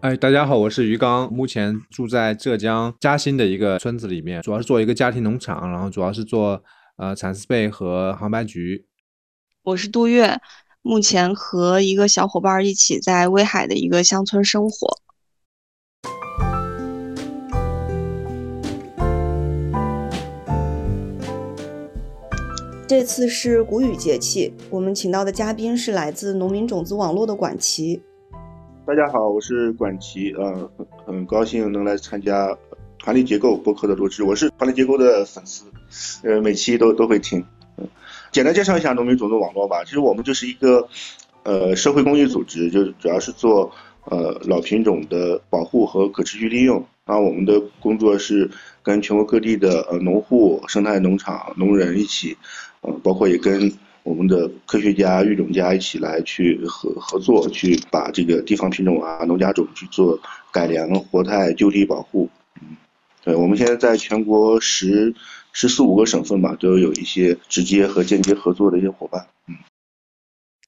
哎，大家好，我是于刚，目前住在浙江嘉兴的一个村子里面，主要是做一个家庭农场，然后主要是做呃蚕丝被和杭白菊。我是杜月，目前和一个小伙伴一起在威海的一个乡村生活。这次是谷雨节气，我们请到的嘉宾是来自农民种子网络的管奇。大家好，我是管奇，呃，很很高兴能来参加团力结构播客的录制。我是团力结构的粉丝，呃，每期都都会听。嗯，简单介绍一下农民种子网络吧。其实我们就是一个呃社会公益组织，就是主要是做呃老品种的保护和可持续利用。那我们的工作是跟全国各地的呃农户、生态农场、农人一起，呃，包括也跟。我们的科学家、育种家一起来去合合作，去把这个地方品种啊、农家种去做改良、活态、就地保护。嗯，对，我们现在在全国十十四五个省份吧，都有一些直接和间接合作的一些伙伴。嗯，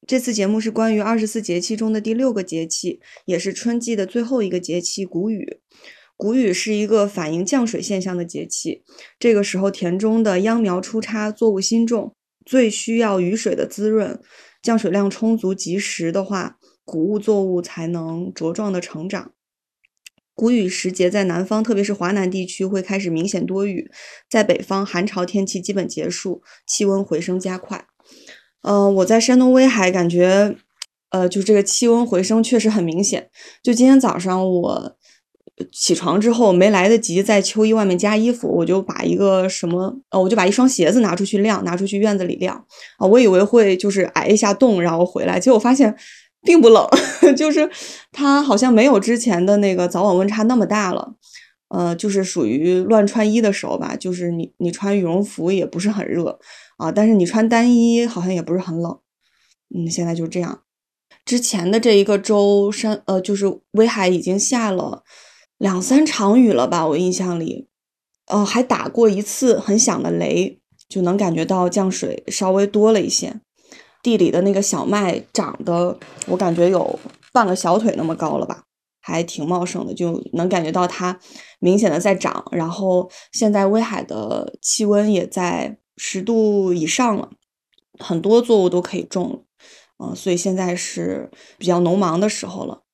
这次节目是关于二十四节气中的第六个节气，也是春季的最后一个节气——谷雨。谷雨是一个反映降水现象的节气，这个时候田中的秧苗出插，作物新种。最需要雨水的滋润，降水量充足及时的话，谷物作物才能茁壮的成长。谷雨时节在南方，特别是华南地区会开始明显多雨，在北方寒潮天气基本结束，气温回升加快。嗯，我在山东威海感觉，呃，就这个气温回升确实很明显。就今天早上我。起床之后没来得及在秋衣外面加衣服，我就把一个什么呃，我就把一双鞋子拿出去晾，拿出去院子里晾啊。我以为会就是挨一下冻，然后回来，结果发现并不冷，就是它好像没有之前的那个早晚温差那么大了。呃，就是属于乱穿衣的时候吧，就是你你穿羽绒服也不是很热啊，但是你穿单衣好像也不是很冷。嗯，现在就这样。之前的这一个周山呃，就是威海已经下了。两三场雨了吧，我印象里，呃，还打过一次很响的雷，就能感觉到降水稍微多了一些。地里的那个小麦长得，我感觉有半个小腿那么高了吧，还挺茂盛的，就能感觉到它明显的在长。然后现在威海的气温也在十度以上了，很多作物都可以种了，嗯，所以现在是比较农忙的时候了。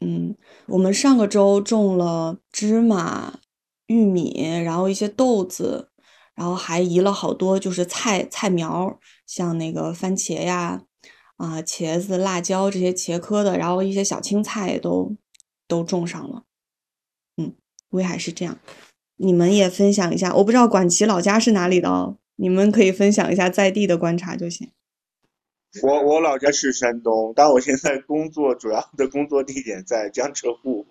嗯，我们上个周种了芝麻、玉米，然后一些豆子，然后还移了好多就是菜菜苗，像那个番茄呀、啊茄子、辣椒这些茄科的，然后一些小青菜都都种上了。嗯，威海是这样，你们也分享一下。我不知道管奇老家是哪里的哦，你们可以分享一下在地的观察就行。我我老家是山东，但我现在工作主要的工作地点在江浙沪，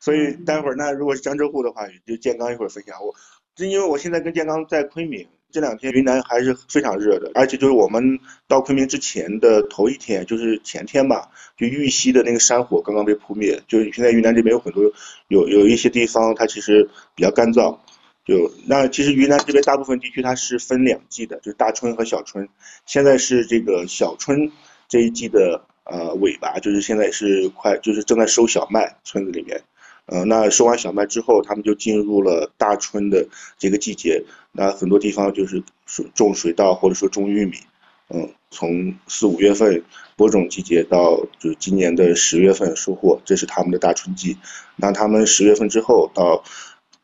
所以待会儿那如果是江浙沪的话，就建刚一会儿分享。我，就因为我现在跟建刚在昆明，这两天云南还是非常热的，而且就是我们到昆明之前的头一天，就是前天吧，就玉溪的那个山火刚刚被扑灭，就是现在云南这边有很多有有一些地方它其实比较干燥。就那其实云南这边大部分地区它是分两季的，就是大春和小春。现在是这个小春这一季的呃尾巴，就是现在是快就是正在收小麦，村子里面。呃，那收完小麦之后，他们就进入了大春的这个季节。那很多地方就是种水稻或者说种玉米。嗯，从四五月份播种季节到就是今年的十月份收获，这是他们的大春季。那他们十月份之后到。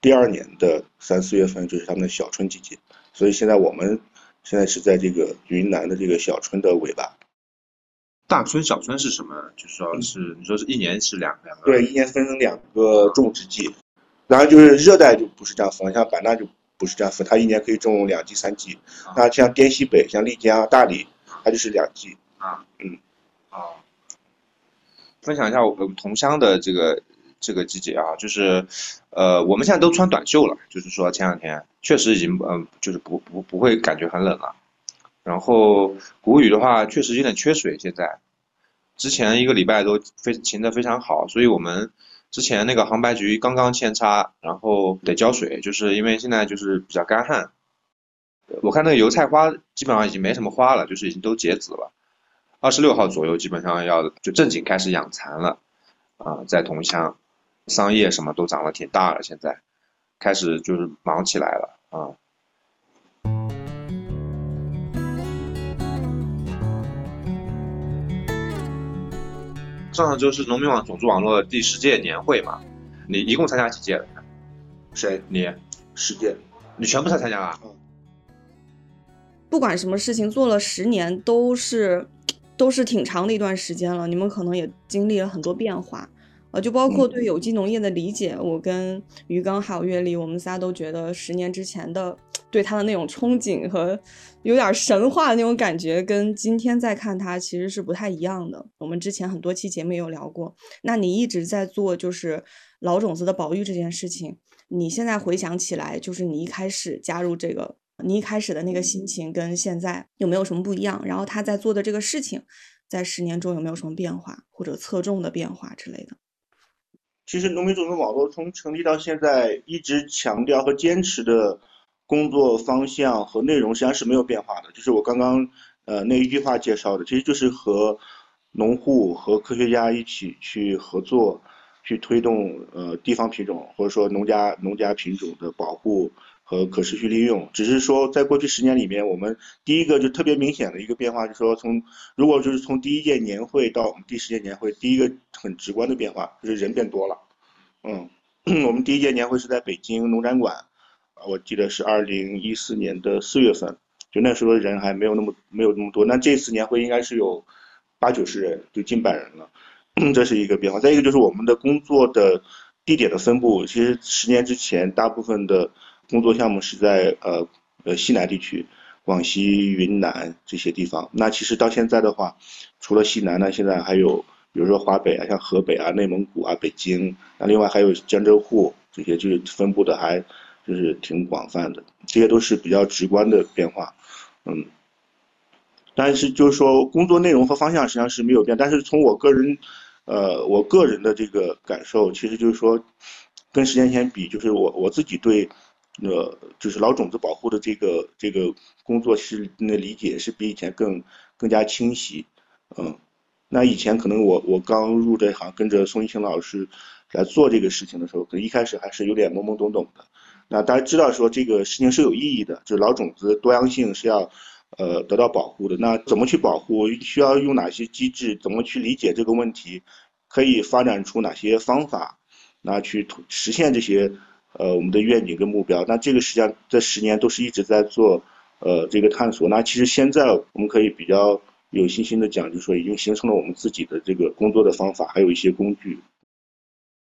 第二年的三四月份就是他们的小春季节，所以现在我们现在是在这个云南的这个小春的尾巴。大春、小春是什么？就是说是你说是一年是两两个？对，一年分成两个种植季。然后就是热带就不是这样分，像版纳就不是这样分，它一年可以种两季、三季。那像滇西北、像丽江、大理，它就是两季。啊，嗯，啊，分享一下我们同乡的这个。这个季节啊，就是呃我们现在都穿短袖了，就是说前两天确实已经嗯、就是不不不会感觉很冷了。然后谷雨的话确实有点缺水，现在之前一个礼拜都非晴的非常好，所以我们之前那个杭白菊刚刚扦插，然后得浇水，就是因为现在就是比较干旱。我看那个油菜花基本上已经没什么花了，就是已经都结籽了。二十六号左右基本上要就正经开始养蚕了，啊，在桐乡，桑叶什么都涨得挺大了，现在开始就是忙起来了啊。上上周是农民网种子网络第十届年会嘛？你一共参加几届了？谁？你十届。你全部参加了？不管什么事情做了十年，都是都是挺长的一段时间了。你们可能也经历了很多变化，呃，就包括对有机农业的理解。我跟于刚还有月丽，我们仨都觉得十年之前的对它的那种憧憬和有点神话的那种感觉，跟今天再看它其实是不太一样的。我们之前很多期节目也有聊过。那你一直在做就是老种子的保育这件事情，你现在回想起来，就是你一开始加入这个。你一开始的那个心情跟现在有没有什么不一样？然后他在做的这个事情，在十年中有没有什么变化或者侧重的变化之类的？其实农民种子网络从成立到现在，一直强调和坚持的工作方向和内容实际上是没有变化的。就是我刚刚呃那一句话介绍的，其实就是和农户和科学家一起去合作，去推动呃地方品种或者说农家农家品种的保护。和可持续利用，只是说在过去十年里面，我们第一个就特别明显的一个变化，就是说从如果就是从第一届年会到我们第十届年会，第一个很直观的变化就是人变多了。嗯，我们第一届年会是在北京农展馆，我记得是二零一四年的四月份，就那时候人还没有那么没有那么多。那这次年会应该是有八九十人，就近百人了，这是一个变化。再一个就是我们的工作的地点的分布，其实十年之前大部分的。工作项目是在呃呃西南地区，广西、云南这些地方。那其实到现在的话，除了西南呢，现在还有比如说华北啊，像河北啊、内蒙古啊、北京。那另外还有江浙沪这些，就是分布的还就是挺广泛的。这些都是比较直观的变化，嗯。但是就是说工作内容和方向实际上是没有变。但是从我个人，呃，我个人的这个感受，其实就是说，跟十年前比，就是我我自己对。呃，就是老种子保护的这个这个工作是那理解是比以前更更加清晰，嗯，那以前可能我我刚入这行，跟着宋一清老师来做这个事情的时候，可能一开始还是有点懵懵懂懂的。那大家知道说这个事情是有意义的，就是老种子多样性是要呃得到保护的。那怎么去保护？需要用哪些机制？怎么去理解这个问题？可以发展出哪些方法？那去实现这些？呃，我们的愿景跟目标，那这个实际上这十年都是一直在做，呃，这个探索。那其实现在我们可以比较有信心的讲，就是说已经形成了我们自己的这个工作的方法，还有一些工具。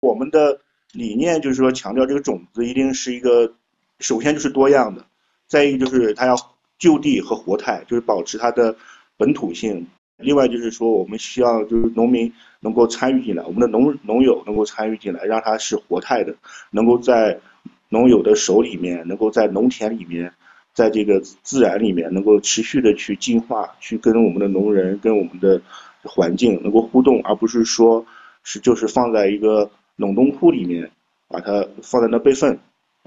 我们的理念就是说，强调这个种子一定是一个，首先就是多样的，再一个就是它要就地和活态，就是保持它的本土性。另外就是说，我们需要就是农民能够参与进来，我们的农农友能够参与进来，让它是活态的，能够在农友的手里面，能够在农田里面，在这个自然里面，能够持续的去进化，去跟我们的农人、跟我们的环境能够互动，而不是说是就是放在一个冷冻库里面，把它放在那备份，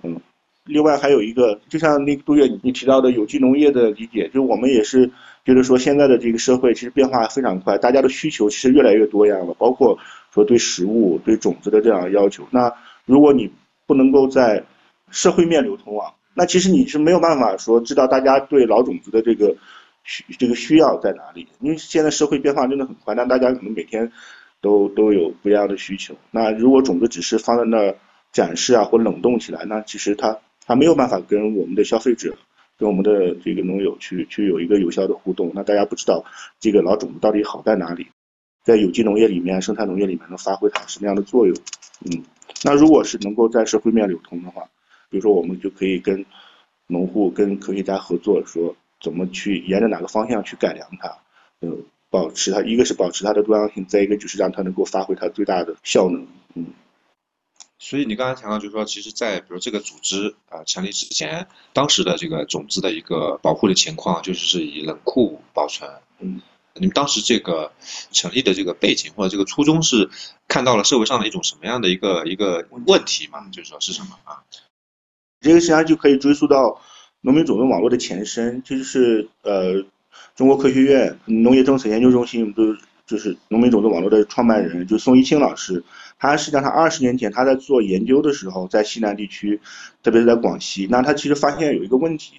嗯。另外还有一个，就像那个杜月你提到的有机农业的理解，就我们也是觉得说现在的这个社会其实变化非常快，大家的需求其实越来越多样了，包括说对食物、对种子的这样要求。那如果你不能够在社会面流通啊，那其实你是没有办法说知道大家对老种子的这个需这个需要在哪里，因为现在社会变化真的很快，那大家可能每天都都有不一样的需求。那如果种子只是放在那儿展示啊，或冷冻起来，那其实它它没有办法跟我们的消费者、跟我们的这个农友去去有一个有效的互动。那大家不知道这个老种子到底好在哪里，在有机农业里面、生态农业里面能发挥它什么样的作用？嗯，那如果是能够在社会面流通的话，比如说我们就可以跟农户、跟科学家合作，说怎么去沿着哪个方向去改良它，嗯，保持它，一个是保持它的多样性，再一个就是让它能够发挥它最大的效能，嗯。所以你刚才谈到，就是说，其实，在比如这个组织啊、成立之前，当时的这个种子的一个保护的情况，就是是以冷库保存。嗯，你们当时这个成立的这个背景或者这个初衷是看到了社会上的一种什么样的一个一个问题嘛？就是说是什么啊？这个实际上就可以追溯到农民种子网络的前身，这就是呃中国科学院农业政策研究中心都就是农民种子网络的创办人，就宋一清老师。他实际上他二十年前他在做研究的时候，在西南地区，特别是在广西，那他其实发现有一个问题，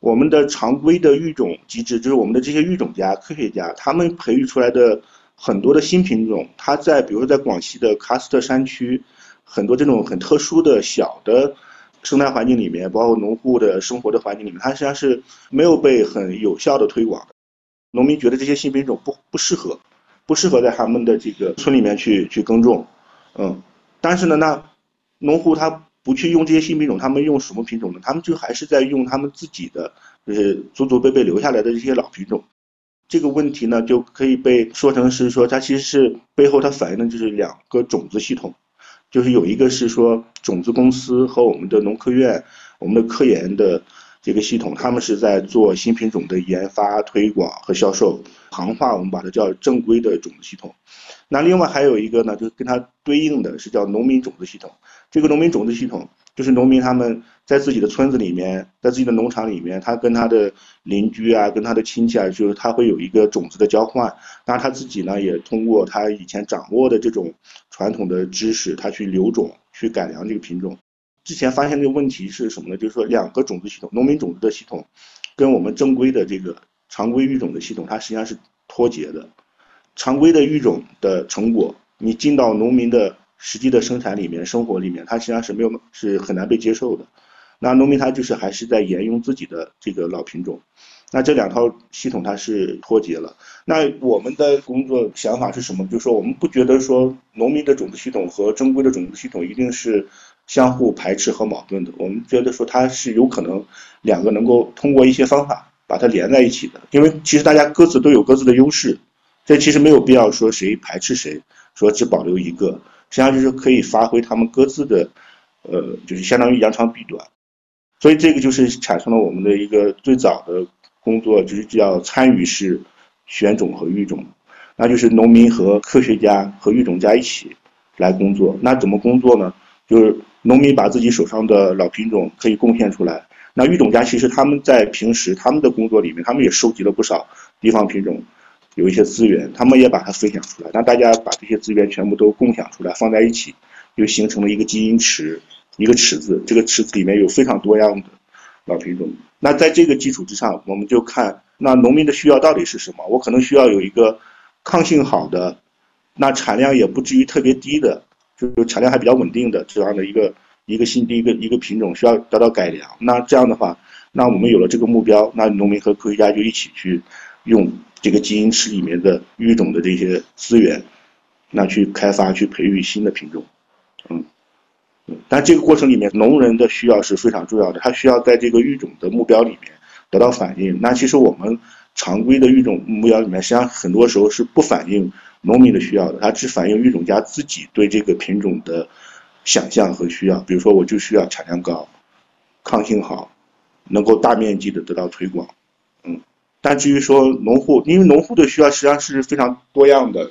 我们的常规的育种机制，就是我们的这些育种家、科学家，他们培育出来的很多的新品种，它在比如说在广西的喀斯特山区，很多这种很特殊的小的生态环境里面，包括农户的生活的环境里面，它实际上是没有被很有效的推广的。农民觉得这些新品种不不适合，不适合在他们的这个村里面去去耕种。嗯，但是呢，那农户他不去用这些新品种，他们用什么品种呢？他们就还是在用他们自己的，就是祖祖辈辈留下来的这些老品种。这个问题呢，就可以被说成是说，它其实是背后它反映的就是两个种子系统，就是有一个是说种子公司和我们的农科院、我们的科研的这个系统，他们是在做新品种的研发、推广和销售。行话我们把它叫正规的种子系统。那另外还有一个呢，就是跟它对应的是叫农民种子系统。这个农民种子系统就是农民他们在自己的村子里面，在自己的农场里面，他跟他的邻居啊，跟他的亲戚啊，就是他会有一个种子的交换。那他自己呢，也通过他以前掌握的这种传统的知识，他去留种，去改良这个品种。之前发现这个问题是什么呢？就是说两个种子系统，农民种子的系统跟我们正规的这个常规育种的系统，它实际上是脱节的。常规的育种的成果，你进到农民的实际的生产里面、生活里面，它实际上是没有是很难被接受的。那农民他就是还是在沿用自己的这个老品种，那这两套系统它是脱节了。那我们的工作想法是什么？就是说我们不觉得说农民的种子系统和正规的种子系统一定是相互排斥和矛盾的。我们觉得说它是有可能两个能够通过一些方法把它连在一起的，因为其实大家各自都有各自的优势。这其实没有必要说谁排斥谁，说只保留一个，实际上就是可以发挥他们各自的，呃，就是相当于扬长避短，所以这个就是产生了我们的一个最早的工作，就是叫参与式选种和育种，那就是农民和科学家和育种家一起来工作。那怎么工作呢？就是农民把自己手上的老品种可以贡献出来，那育种家其实他们在平时他们的工作里面，他们也收集了不少地方品种。有一些资源，他们也把它分享出来，让大家把这些资源全部都共享出来，放在一起，就形成了一个基因池，一个池子。这个池子里面有非常多样的老品种。那在这个基础之上，我们就看那农民的需要到底是什么？我可能需要有一个抗性好的，那产量也不至于特别低的，就是产量还比较稳定的这样的一个一个新的一个一个品种需要得到改良。那这样的话，那我们有了这个目标，那农民和科学家就一起去用。这个基因池里面的育种的这些资源，那去开发、去培育新的品种，嗯，但这个过程里面，农人的需要是非常重要的，他需要在这个育种的目标里面得到反映。那其实我们常规的育种目标里面，实际上很多时候是不反映农民的需要的，它只反映育种家自己对这个品种的想象和需要。比如说，我就需要产量高、抗性好，能够大面积的得到推广。嗯但至于说农户，因为农户的需要实际上是非常多样的，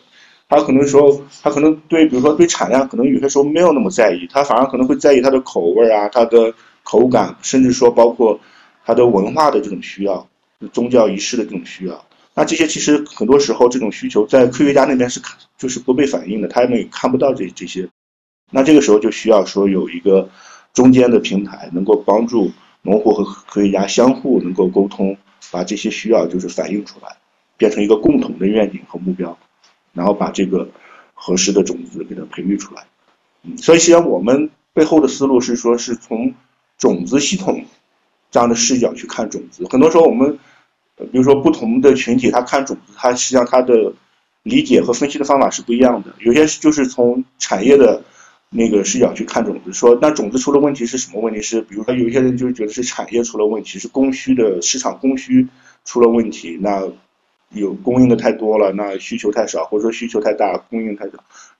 他可能说他可能对，比如说对产量，可能有些时候没有那么在意，他反而可能会在意它的口味啊，它的口感，甚至说包括它的文化的这种需要，宗教仪式的这种需要。那这些其实很多时候这种需求在科学家那边是看就是不被反映的，他们也看不到这这些。那这个时候就需要说有一个中间的平台，能够帮助农户和科学家相互能够沟通。把这些需要就是反映出来，变成一个共同的愿景和目标，然后把这个合适的种子给它培育出来。嗯，所以实际上我们背后的思路是说，是从种子系统这样的视角去看种子。很多时候我们，比如说不同的群体，他看种子，他实际上他的理解和分析的方法是不一样的。有些就是从产业的。那个视角去看种子，说那种子出了问题是什么问题？是比如说有些人就觉得是产业出了问题，是供需的市场供需出了问题。那有供应的太多了，那需求太少，或者说需求太大，供应太少。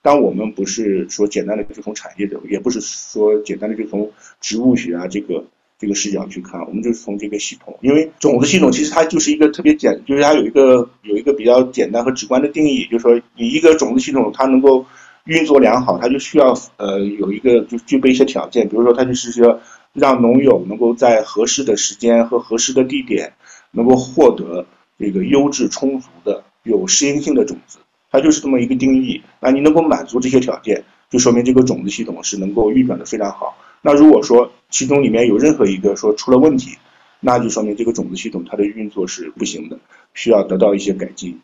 但我们不是说简单的就从产业的，也不是说简单的就从植物学啊这个这个视角去看，我们就是从这个系统，因为种子系统其实它就是一个特别简，就是它有一个有一个比较简单和直观的定义，就是说你一个种子系统它能够运作良好，它就需要呃有一个就具备一些条件，比如说它就是说让农友能够在合适的时间和合适的地点能够获得这个优质充足的有适应性的种子。它就是这么一个定义，那你能够满足这些条件，就说明这个种子系统是能够运转的非常好。那如果说其中里面有任何一个说出了问题，那就说明这个种子系统它的运作是不行的，需要得到一些改进。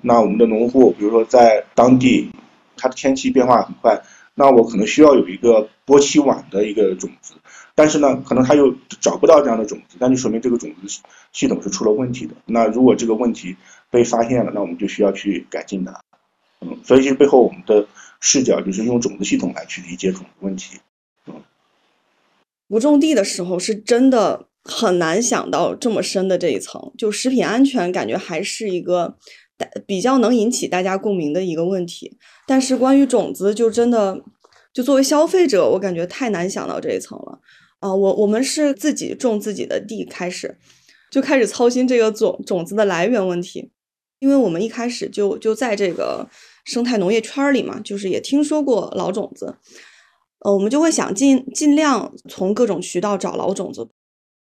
那我们的农户，比如说在当地，它的天气变化很快，那我可能需要有一个播期晚的一个种子，但是呢，可能他又找不到这样的种子，那就说明这个种子系统是出了问题的。那如果这个问题被发现了，那我们就需要去改进它。嗯，所以其实背后我们的视角就是用种子系统来去理解种子问题。不种地的时候是真的很难想到这么深的这一层，就食品安全感觉还是一个比较能引起大家共鸣的一个问题。但是关于种子，就真的就作为消费者，我感觉太难想到这一层了。啊，我我们是自己种自己的地开始，就开始操心这个种种子的来源问题，因为我们一开始就就在这个。生态农业圈里嘛，就是也听说过老种子，呃，我们就会想尽尽量从各种渠道找老种子，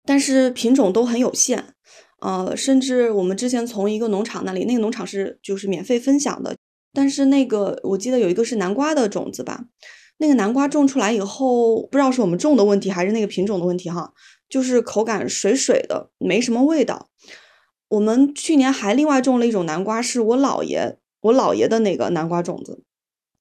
但是品种都很有限，呃，甚至我们之前从一个农场那里，那个农场是就是免费分享的，但是那个我记得有一个是南瓜的种子吧，那个南瓜种出来以后，不知道是我们种的问题还是那个品种的问题哈，就是口感水水的，没什么味道。我们去年还另外种了一种南瓜，是我姥爷。我姥爷的那个南瓜种子，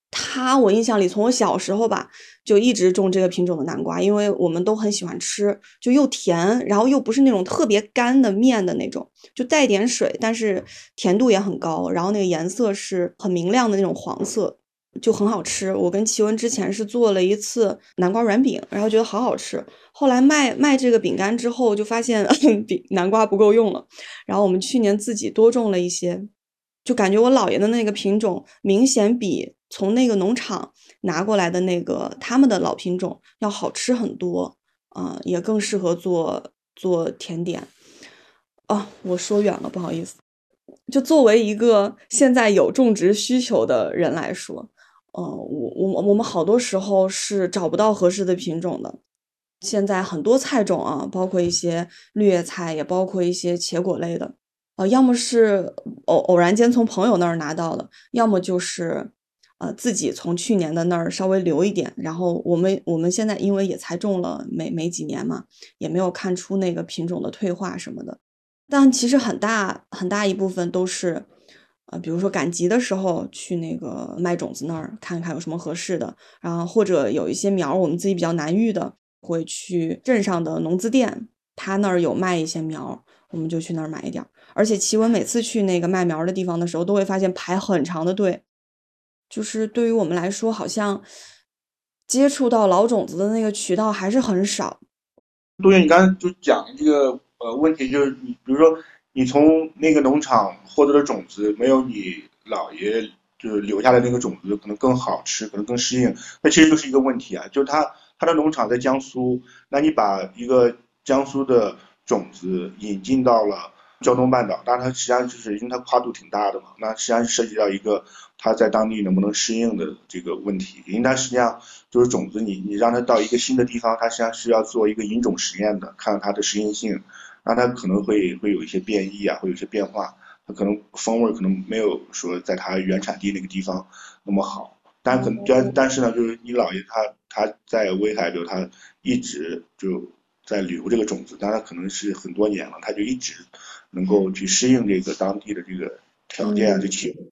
他我印象里从我小时候吧就一直种这个品种的南瓜，因为我们都很喜欢吃，就又甜，然后又不是那种特别干的面的那种，就带点水，但是甜度也很高，然后那个颜色是很明亮的那种黄色，就很好吃。我跟奇文之前是做了一次南瓜软饼，然后觉得好好吃。后来卖卖这个饼干之后，就发现 饼南瓜不够用了，然后我们去年自己多种了一些。就感觉我姥爷的那个品种明显比从那个农场拿过来的那个他们的老品种要好吃很多啊，也更适合做做甜点啊。我说远了，不好意思。就作为一个现在有种植需求的人来说，嗯，我我我们好多时候是找不到合适的品种的。现在很多菜种啊，包括一些绿叶菜，也包括一些茄果类的。呃，要么是偶偶然间从朋友那儿拿到的，要么就是，呃，自己从去年的那儿稍微留一点。然后我们我们现在因为也才种了没没几年嘛，也没有看出那个品种的退化什么的。但其实很大很大一部分都是，呃，比如说赶集的时候去那个卖种子那儿看看有什么合适的，然后或者有一些苗我们自己比较难育的，会去镇上的农资店，他那儿有卖一些苗，我们就去那儿买一点。而且奇文每次去那个卖苗的地方的时候，都会发现排很长的队。就是对于我们来说，好像接触到老种子的那个渠道还是很少。杜月，你刚才就讲这个呃问题，就是你比如说你从那个农场获得的种子，没有你姥爷就是留下的那个种子可能更好吃，可能更适应。那其实就是一个问题啊，就是他他的农场在江苏，那你把一个江苏的种子引进到了。胶东半岛，但是它实际上就是因为它跨度挺大的嘛，那实际上涉及到一个它在当地能不能适应的这个问题。因为它实际上就是种子，你你让它到一个新的地方，它实际上是要做一个引种实验的，看看它的适应性，那它可能会会有一些变异啊，会有一些变化，它可能风味可能没有说在它原产地那个地方那么好，但可能但但是呢，就是你姥爷他他在威海就他一直就在留这个种子，但他可能是很多年了，他就一直。能够去适应这个当地的这个条件啊，这气候，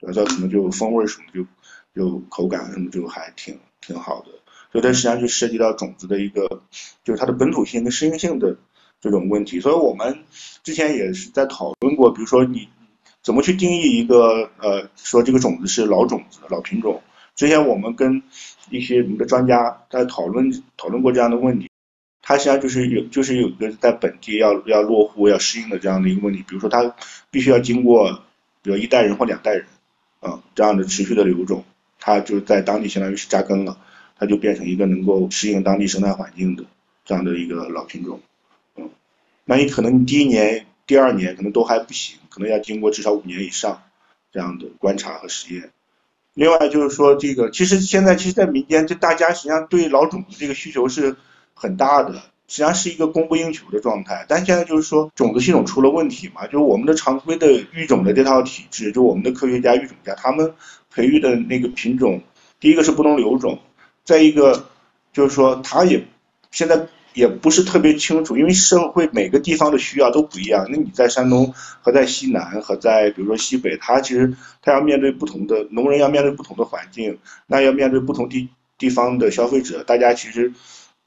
对它可能就风味什么就就口感什么就还挺挺好的，所以它实际上就涉及到种子的一个就是它的本土性跟适应性的这种问题。所以我们之前也是在讨论过，比如说你怎么去定义一个呃说这个种子是老种子老品种。之前我们跟一些我们的专家在讨论讨论过这样的问题。它实际上就是有，就是有一个在本地要要落户、要适应的这样的一个问题。比如说，它必须要经过比如一代人或两代人，啊，这样的持续的留种，它就在当地相当于是扎根了，它就变成一个能够适应当地生态环境的这样的一个老品种，嗯，那你可能第一年、第二年可能都还不行，可能要经过至少五年以上这样的观察和实验。另外就是说，这个其实现在其实，在民间，就大家实际上对老种子这个需求是很大的，实际上是一个供不应求的状态。但现在就是说，种子系统出了问题嘛，就是我们的常规的育种的这套体制，就我们的科学家、育种家他们培育的那个品种，第一个是不能留种，再一个就是说，它也现在。也不是特别清楚，因为社会每个地方的需要都不一样。那你在山东和在西南和在比如说西北，他其实他要面对不同的农人，要面对不同的环境，那要面对不同地地方的消费者，大家其实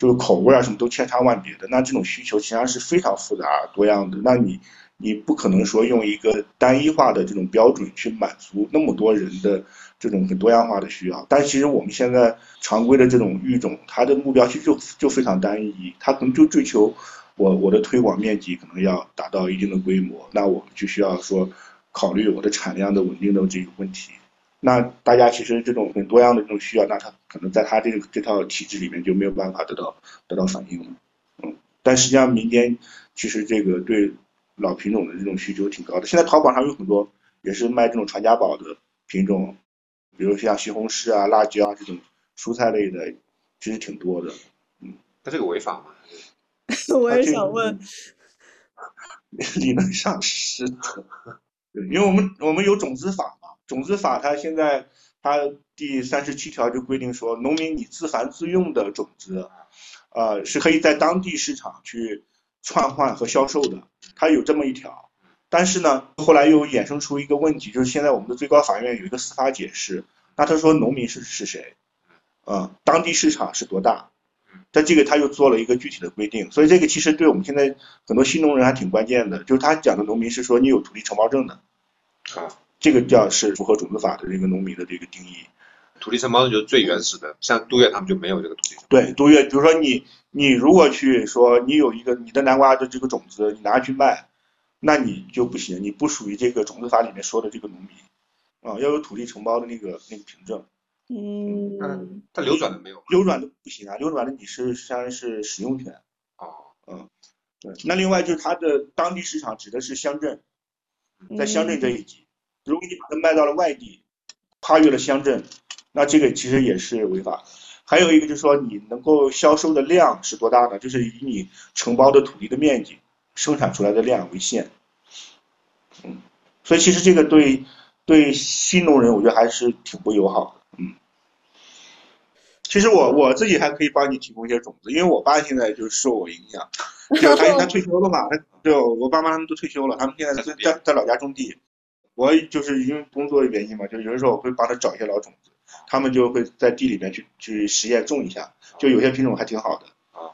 就是口味啊什么都千差万别的。那这种需求其实是非常复杂多样的。那你你不可能说用一个单一化的这种标准去满足那么多人的。这种很多样化的需要，但其实我们现在常规的这种育种，它的目标其实就就非常单一，它可能就追求我我的推广面积可能要达到一定的规模，那我们就需要说考虑我的产量的稳定的这个问题。那大家其实这种很多样的这种需要，那他可能在他这个这套体制里面就没有办法得到得到反应了。嗯，但实际上民间其实这个对老品种的这种需求挺高的，现在淘宝上有很多也是卖这种传家宝的品种。比如像西红柿啊、辣椒啊这种蔬菜类的，其实挺多的。嗯，那这个违法吗？我也想问。理论上是的，对，因为我们我们有种子法嘛，种子法它现在它第三十七条就规定说，农民你自繁自用的种子，呃，是可以在当地市场去串换和销售的，它有这么一条。但是呢，后来又衍生出一个问题，就是现在我们的最高法院有一个司法解释，那他说农民是是谁？啊，当地市场是多大？但这个他又做了一个具体的规定，所以这个其实对我们现在很多新农人还挺关键的，就是他讲的农民是说你有土地承包证的，啊，这个叫是符合种子法的这个农民的这个定义。土地承包证就是最原始的，像杜月他们就没有这个土地。对，杜月，比如说你你如果去说你有一个你的南瓜的这个种子，你拿去卖。那你就不行，你不属于这个种子法里面说的这个农民，啊，要有土地承包的那个那个凭证。嗯。那它流转的没有？流转的不行啊，流转的你是相当于是使用权。哦。嗯。对。那另外就是它的当地市场指的是乡镇，在乡镇这一级，如果你把它卖到了外地，跨越了乡镇，那这个其实也是违法。还有一个就是说，你能够销售的量是多大呢？就是以你承包的土地的面积。生产出来的量为限，嗯，所以其实这个对对新农人，我觉得还是挺不友好的，嗯。其实我我自己还可以帮你提供一些种子，因为我爸现在就受我影响，就他他退休了嘛，他就我爸妈他们都退休了，他们现在在在在老家种地，我就是因为工作的原因嘛，就有的时候我会帮他找一些老种子，他们就会在地里面去去实验种一下，就有些品种还挺好的。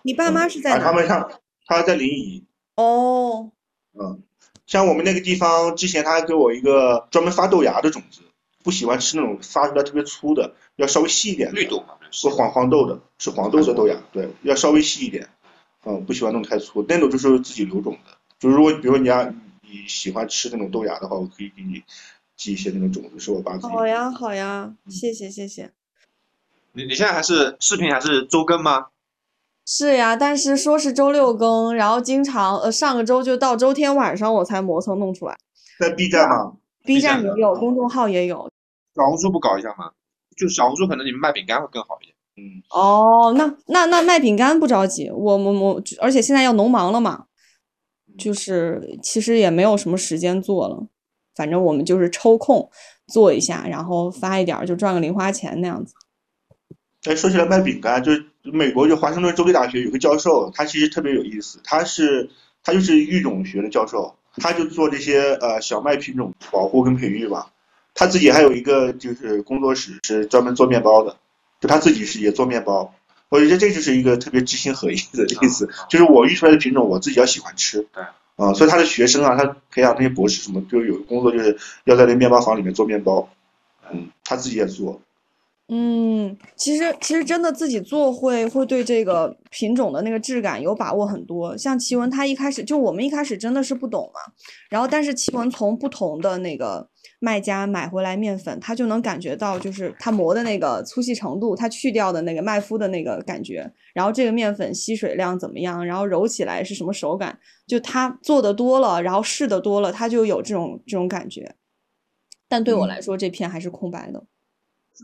你爸妈是在哪？他们上他在临沂。哦，嗯，像我们那个地方，之前他还给我一个专门发豆芽的种子，不喜欢吃那种发出来特别粗的，要稍微细一点。绿豆嘛，是黄黄豆的，是黄豆的豆芽，对，要稍微细一点。嗯，不喜欢弄太粗，那种就是自己留种的。就是如果比如说你要你喜欢吃那种豆芽的话，我可以给你寄一些那种种子，是我爸自己。好呀，好呀，谢谢谢谢。你你现在还是视频还是周更吗？是呀，但是说是周六更，然后经常呃上个周就到周天晚上我才磨蹭弄出来。在 B 站吗？B 站也有，公众号也有。小红书不搞一下吗？就小红书可能你们卖饼干会更好一点。嗯。哦，那那那卖饼干不着急，我我我，而且现在要农忙了嘛，就是其实也没有什么时间做了，反正我们就是抽空做一下，然后发一点就赚个零花钱那样子。哎，说起来卖饼干就是。美国就华盛顿州立大学有个教授，他其实特别有意思，他是他就是育种学的教授，他就做这些呃小麦品种保护跟培育吧。他自己还有一个就是工作室是专门做面包的，就他自己是也做面包。我觉得这就是一个特别知行合一的意思，就是我育出来的品种我自己要喜欢吃。对。啊，所以他的学生啊，他培养那些博士什么，就有个工作就是要在那面包房里面做面包。嗯，他自己也做。嗯，其实其实真的自己做会会对这个品种的那个质感有把握很多。像奇文他一开始就我们一开始真的是不懂嘛，然后但是奇文从不同的那个卖家买回来面粉，他就能感觉到就是他磨的那个粗细程度，他去掉的那个麦麸的那个感觉，然后这个面粉吸水量怎么样，然后揉起来是什么手感，就他做的多了，然后试的多了，他就有这种这种感觉。但对我来说，这片还是空白的。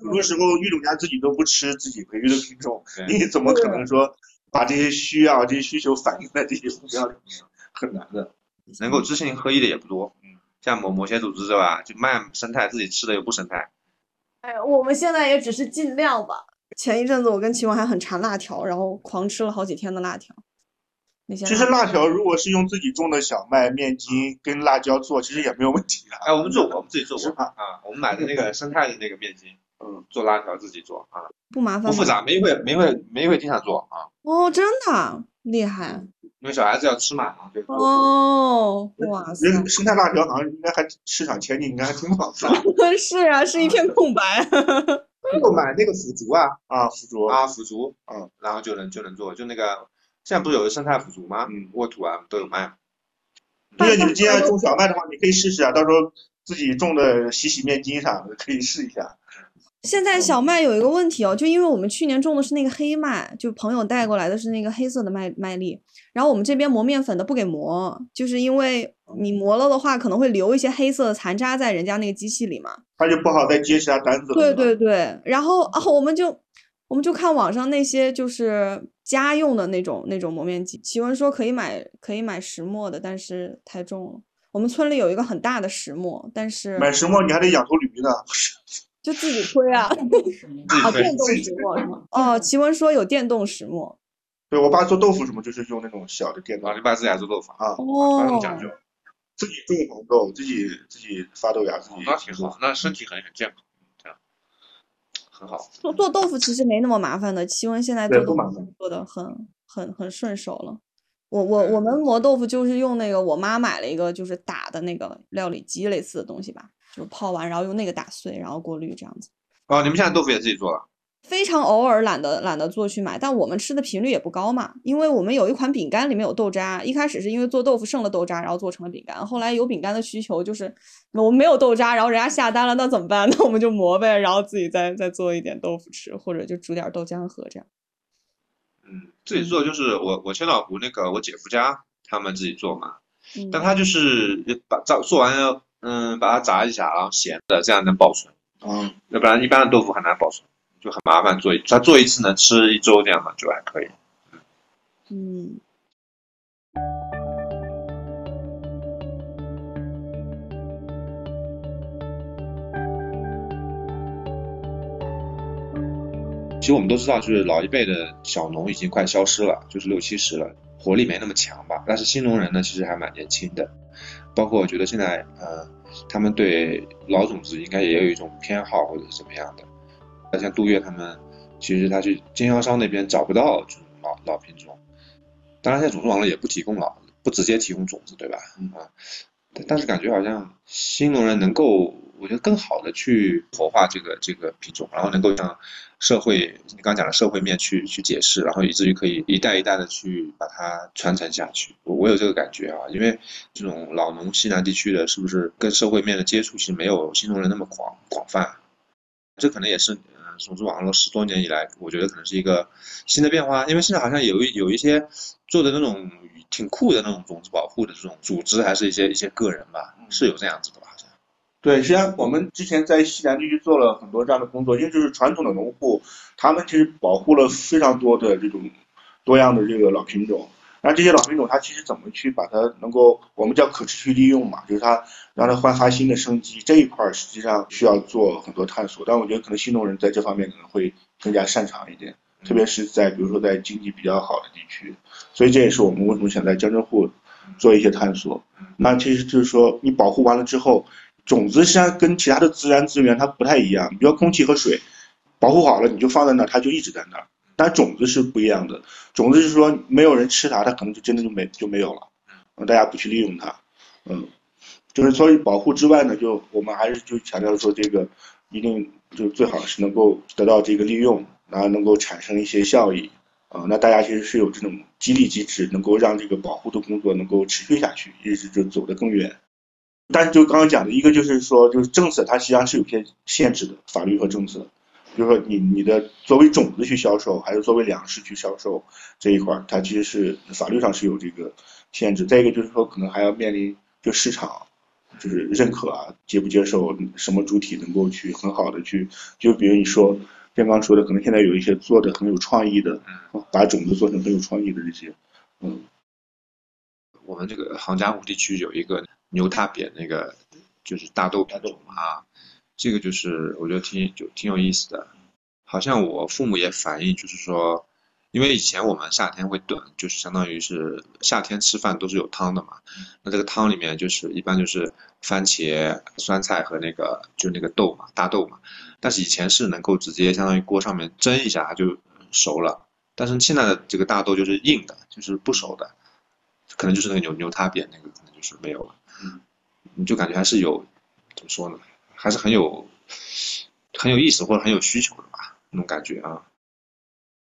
很多时候育种家自己都不吃自己培育的品种，你怎么可能说把这些需要、这些需求反映在这些目标里面？很难的。能够知行合一的也不多。嗯，像某某些组织是吧，就卖生态，自己吃的又不生态。哎，我们现在也只是尽量吧。前一阵子我跟秦王还很馋辣条，然后狂吃了好几天的辣条。那些其实辣条如果是用自己种的小麦面筋跟辣椒做，其实也没有问题的。哎，我们做过，我们自己做过是吧啊，我们买的那个生态的那个面筋，嗯，做辣条自己做啊，不麻烦不复杂，没会没会没会经常做啊，哦，真的厉害因为小孩子要吃嘛啊，对。哦！哇塞，生态辣条好像应该还市场前景应该还挺好的 是啊，是一片空白。就买那个腐竹啊啊，腐竹啊腐竹，嗯，然后就能就能做，就那个现在不是有个生态腐竹吗？嗯沃土啊都有卖。对，你们既然种小麦的话，你可以试试啊，到时候自己种的洗洗面筋啥的可以试一下。现在小麦有一个问题哦，就因为我们去年种的是那个黑麦，就朋友带过来的是那个黑色的麦麦粒，然后我们这边磨面粉的不给磨，就是因为你磨了的话，可能会留一些黑色的残渣在人家那个机器里嘛。他就不好再接其他单子了。对对对，然后啊，我们就我们就看网上那些就是家用的那种那种磨面机，奇文说可以买可以买石磨的，但是太重了。我们村里有一个很大的石磨，但是买石磨你还得养头驴呢。就自己推啊。啊，电动石磨是吗？哦，奇文说有电动石磨。对我爸做豆腐什么就是用那种小的电动啊，你爸自己还做豆腐啊？哦，讲究，自己种红豆，自己自己发豆芽，自己那挺好，那身体很很健康，这样很好。做做豆腐其实没那么麻烦的，奇文现在做豆腐不麻烦做的很很很顺手了。我我我们磨豆腐就是用那个我妈买了一个就是打的那个料理机类似的东西吧，就泡完然后用那个打碎，然后过滤这样子。哦，你们现在豆腐也自己做了？非常偶尔懒得懒得做去买，但我们吃的频率也不高嘛，因为我们有一款饼干里面有豆渣，一开始是因为做豆腐剩了豆渣，然后做成了饼干，后来有饼干的需求，就是我们没有豆渣，然后人家下单了，那怎么办？那我们就磨呗，然后自己再再做一点豆腐吃，或者就煮点豆浆喝这样。嗯，自己做就是我我千岛湖那个我姐夫家他们自己做嘛，嗯，但他就是把炸做完了，嗯，把它炸一下，然后咸的，这样能保存，嗯，要不然一般的豆腐很难保存，就很麻烦做一，它做一次能吃一周这样嘛，就还可以。嗯，其实我们都知道，就是老一辈的小农已经快消失了，就是六七十了，活力没那么强吧。但是新农人呢，其实还蛮年轻的。包括我觉得现在，呃，他们对老种子应该也有一种偏好或者是怎么样的。像杜月他们，其实他去经销商那边找不到这种老老品种。当然，现在种子网络也不提供老，不直接提供种子，对吧？啊，但但是感觉好像新农人能够，我觉得更好的去活化这个这个品种，然后能够向社会，你刚刚讲的社会面去去解释，然后以至于可以一代一代的去把它传承下去。我我有这个感觉啊，因为这种老农西南地区的，是不是跟社会面的接触其实没有新农人那么广广泛？这可能也是嗯种子网络十多年以来，我觉得可能是一个新的变化，因为现在好像有一有一些做的那种挺酷的那种种子保护的这种组织，还是一些一些个人吧，是有这样子的吧？好像。对，实际上我们之前在西南地区做了很多这样的工作，因为就是传统的农户，他们其实保护了非常多的这种多样的这个老品种。那这些老品种，它其实怎么去把它能够，我们叫可持续利用嘛，就是它让它焕发新的生机这一块，实际上需要做很多探索。但我觉得可能新农人在这方面可能会更加擅长一点，特别是在比如说在经济比较好的地区。所以这也是我们为什么想在江浙沪做一些探索。那其实就是说，你保护完了之后，种子实际上跟其他的自然资源它不太一样，比如空气和水，保护好了你就放在那儿，它就一直在那儿。但种子是不一样的，种子是说没有人吃它，它可能就真的就没就没有了，嗯，大家不去利用它，嗯，就是所以保护之外呢，就我们还是就强调说这个一定就最好是能够得到这个利用，然后能够产生一些效益。啊，那大家其实是有这种激励机制，能够让这个保护的工作能够持续下去，一直就走得更远。但是就刚刚讲的一个就是说，就是政策它实际上是有些限制的，法律和政策，比如说你你的作为种子去销售，还是作为粮食去销售这一块，它其实是法律上是有这个限制。再一个就是说，可能还要面临就市场就是认可啊，接不接受什么主体能够去很好的去，就比如你说。像刚说的，可能现在有一些做的很有创意的，把种子做成很有创意的这些，嗯，我们这个杭嘉湖地区有一个牛踏扁那个就是大豆品种啊，这个就是我觉得挺就挺有意思的，好像我父母也反映就是说，因为以前我们夏天会炖，就是相当于是夏天吃饭都是有汤的嘛，那这个汤里面就是一般就是番茄、酸菜和那个就那个豆嘛，大豆嘛。但是以前是能够直接相当于锅上面蒸一下它就熟了，但是现在的这个大豆就是硬的，就是不熟的，可能就是那个牛牛踏扁那个可能就是没有了，嗯，嗯你就感觉还是有怎么说呢，还是很有很有意思或者很有需求的吧，那种感觉啊。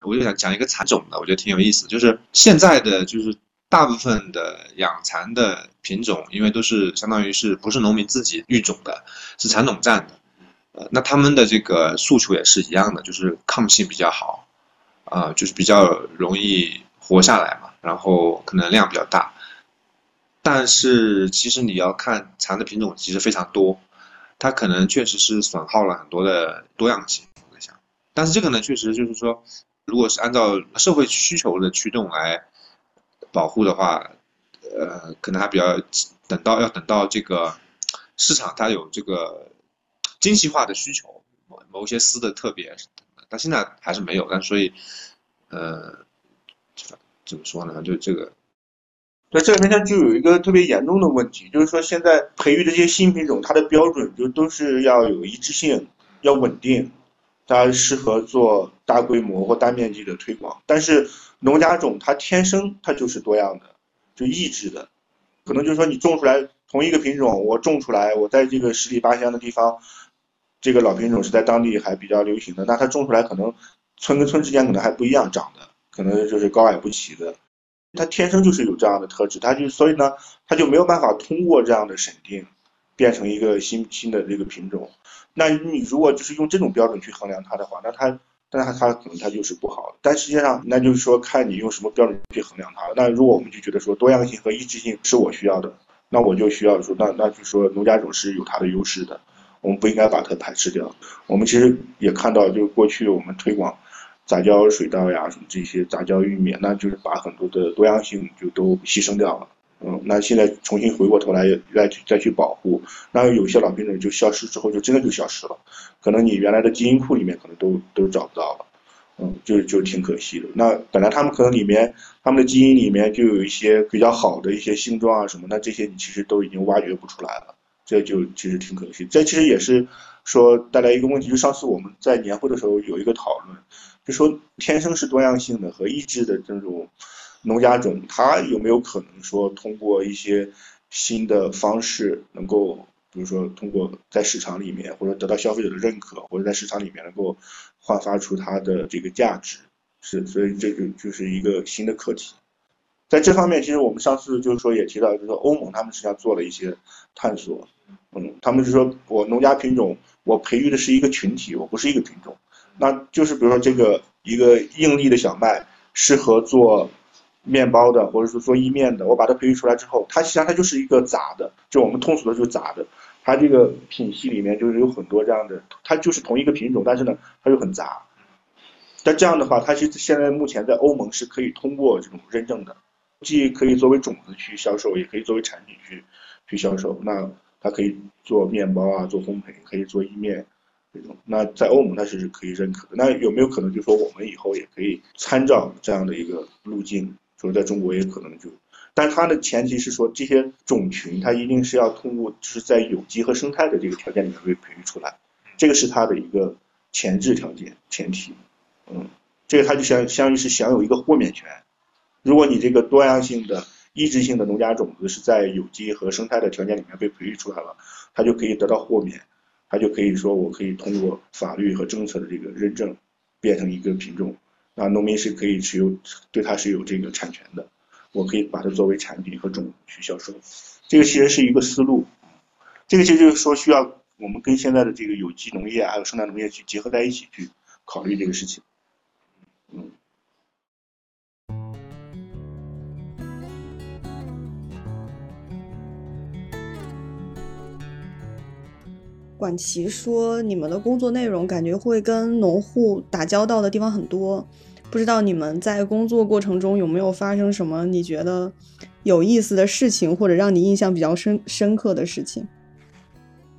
我就想讲一个蚕种的，我觉得挺有意思，就是现在的就是大部分的养蚕的品种，因为都是相当于是不是农民自己育种的，是蚕种站的。呃那他们的这个诉求也是一样的，就是抗性比较好，啊，就是比较容易活下来嘛，然后可能量比较大。但是其实你要看蚕的品种其实非常多，它可能确实是损耗了很多的多样性。我在想，但是这个呢，确实就是说，如果是按照社会需求的驱动来保护的话，呃，可能还比较等到要等到这个市场它有这个。精细化的需求，某某些丝的特别，但现在还是没有。但所以，呃，怎么说呢？就这个，在这里面它就有一个特别严重的问题，就是说现在培育的这些新品种，它的标准就都是要有一致性，要稳定，它适合做大规模或大面积的推广。但是农家种它天生它就是多样的，就抑制的，可能就是说你种出来同一个品种，我种出来，我在这个十里八乡的地方。这个老品种是在当地还比较流行的，那它种出来可能村跟村之间可能还不一样长的，可能就是高矮不齐的，它天生就是有这样的特质，它就所以呢，它就没有办法通过这样的审定变成一个新新的这个品种。那你如果就是用这种标准去衡量它的话，那它，但它它可能它就是不好。但实际上，那就是说看你用什么标准去衡量它。那如果我们就觉得说多样性和一致性是我需要的，那我就需要说，那那就说农家种是有它的优势的。我们不应该把它排斥掉。我们其实也看到，就是过去我们推广杂交水稻呀，什么这些杂交玉米，那就是把很多的多样性就都牺牲掉了。嗯，那现在重新回过头来再去再去保护，那有些老品种就消失之后，就真的就消失了。可能你原来的基因库里面可能都都找不到了。嗯，就就挺可惜的。那本来他们可能里面他们的基因里面就有一些比较好的一些性状啊什么，那这些你其实都已经挖掘不出来了。这就其实挺可惜，这其实也是说带来一个问题。就上次我们在年会的时候有一个讨论，就说天生是多样性的和抑制的这种农家种，它有没有可能说通过一些新的方式，能够比如说通过在市场里面或者得到消费者的认可，或者在市场里面能够焕发出它的这个价值，是，所以这个就是一个新的课题。在这方面，其实我们上次就是说也提到，就是说欧盟他们实际上做了一些探索。嗯，他们就说我农家品种，我培育的是一个群体，我不是一个品种。那就是比如说这个一个硬粒的小麦，适合做面包的，或者是做意面的。我把它培育出来之后，它实际上它就是一个杂的，就我们通俗的就杂的。它这个品系里面就是有很多这样的，它就是同一个品种，但是呢，它又很杂。但这样的话，它其实现在目前在欧盟是可以通过这种认证的，既可以作为种子去销售，也可以作为产品去去销售。那它可以做面包啊，做烘焙，可以做意面这种。那在欧盟它是可以认可的。那有没有可能就说我们以后也可以参照这样的一个路径？说在中国也可能就，但它的前提是说这些种群它一定是要通过就是在有机和生态的这个条件里面被培育出来，这个是它的一个前置条件前提。嗯，这个它就相相当于是享有一个豁免权。如果你这个多样性的。抑制性的农家种子是在有机和生态的条件里面被培育出来了，它就可以得到豁免，他就可以说我可以通过法律和政策的这个认证，变成一个品种，那农民是可以持有，对它是有这个产权的，我可以把它作为产品和种去销售，这个其实是一个思路，这个其实就是说需要我们跟现在的这个有机农业还有生态农业去结合在一起去考虑这个事情，管齐说，你们的工作内容感觉会跟农户打交道的地方很多，不知道你们在工作过程中有没有发生什么你觉得有意思的事情，或者让你印象比较深深刻的事情？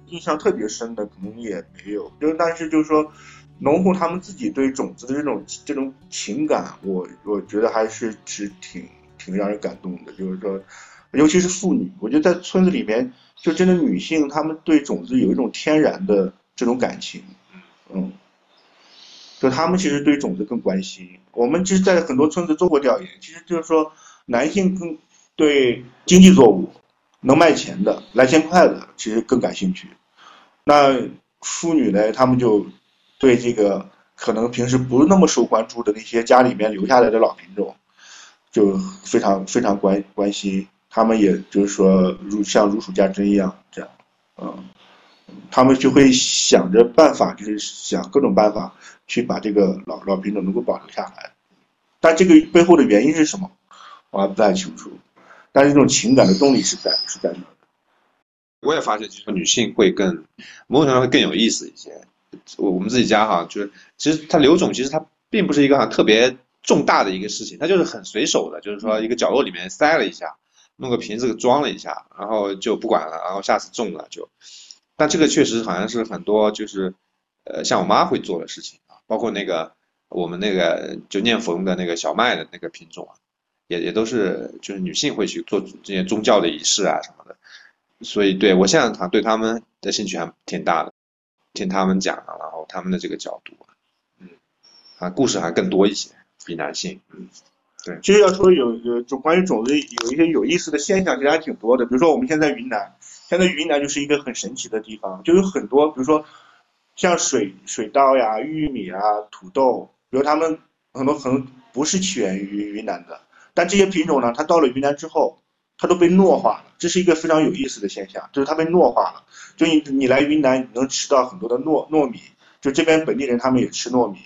印象特别深的可能也没有，就是但是就是说，农户他们自己对种子的这种这种情感，我我觉得还是是挺挺让人感动的，就是说，尤其是妇女，我觉得在村子里面。就真的女性，她们对种子有一种天然的这种感情，嗯，就她们其实对种子更关心。我们其实，在很多村子做过调研，其实就是说，男性更对经济作物能卖钱的、来钱快的，其实更感兴趣。那妇女呢，她们就对这个可能平时不是那么受关注的那些家里面留下来的老品种，就非常非常关关心。他们也就是说，如像如数家珍一样，这样，嗯，他们就会想着办法，就是想各种办法去把这个老老品种能够保留下来。但这个背后的原因是什么，我还不太清楚。但是这种情感的动力是在是在那的。我也发现，其实女性会更某种程度上会更有意思一些。我我们自己家哈，就是其实它留种，其实它并不是一个特别重大的一个事情，它就是很随手的，就是说一个角落里面塞了一下。弄个瓶子装了一下，然后就不管了，然后下次种了就。但这个确实好像是很多就是，呃，像我妈会做的事情啊，包括那个我们那个就念佛的那个小麦的那个品种啊，也也都是就是女性会去做这些宗教的仪式啊什么的。所以对我现在好像对他们的兴趣还挺大的，听他们讲啊，然后他们的这个角度，嗯，啊，故事还更多一些，比男性，嗯。对，其实要说有有种关于种子有一些有意思的现象，其实还挺多的。比如说我们现在云南，现在云南就是一个很神奇的地方，就有很多，比如说像水水稻呀、玉米啊、土豆，比如他们很多可能不是起源于云南的，但这些品种呢，它到了云南之后，它都被糯化了，这是一个非常有意思的现象，就是它被糯化了。就你你来云南，你能吃到很多的糯糯米，就这边本地人他们也吃糯米。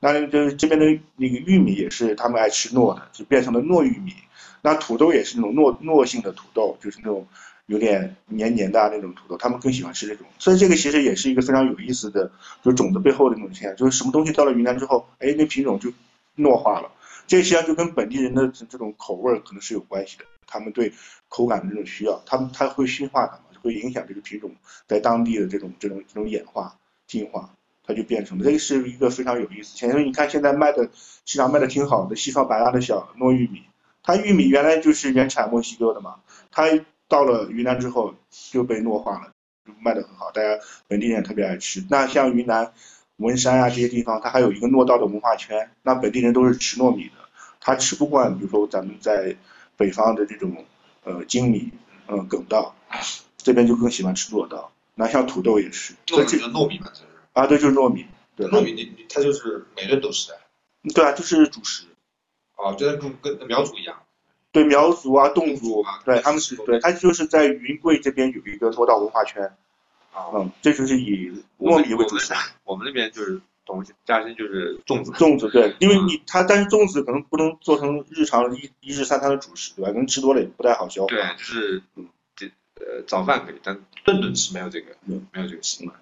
那就是这边的那个玉米也是他们爱吃糯的，就变成了糯玉米。那土豆也是那种糯糯性的土豆，就是那种有点黏黏的那种土豆，他们更喜欢吃这种。所以这个其实也是一个非常有意思的，就种子背后的那种现象，就是什么东西到了云南之后，哎，那品种就糯化了。这实际上就跟本地人的这种口味可能是有关系的，他们对口感的这种需要，他们他会驯化它嘛，会影响这个品种在当地的这种这种这种演化进化。它就变成了，这个是一个非常有意思。前面你看现在卖的市场卖的挺好的西双版纳的小糯玉米，它玉米原来就是原产墨西哥的嘛，它到了云南之后就被糯化了，卖的很好，大家本地人特别爱吃。那像云南文山啊这些地方，它还有一个糯稻的文化圈，那本地人都是吃糯米的，他吃不惯，比如说咱们在北方的这种呃精米，嗯梗稻，这边就更喜欢吃糯稻。那像土豆也是，糯米糯米嘛。啊，对，就是糯米。对，糯米你你它就是每顿都吃的。对啊，就是主食。啊，就跟跟苗族一样。对，苗族啊，侗族啊，对，他们是对，他就是在云贵这边有一个多道文化圈。啊。嗯，这就是以糯米为主食。我们那边就是东西，嘉兴就是粽子。粽子对，因为你它，但是粽子可能不能做成日常一一日三餐的主食，对吧？可能吃多了也不太好消化。对，就是嗯，这呃早饭可以，但顿顿吃没有这个，没有这个习惯。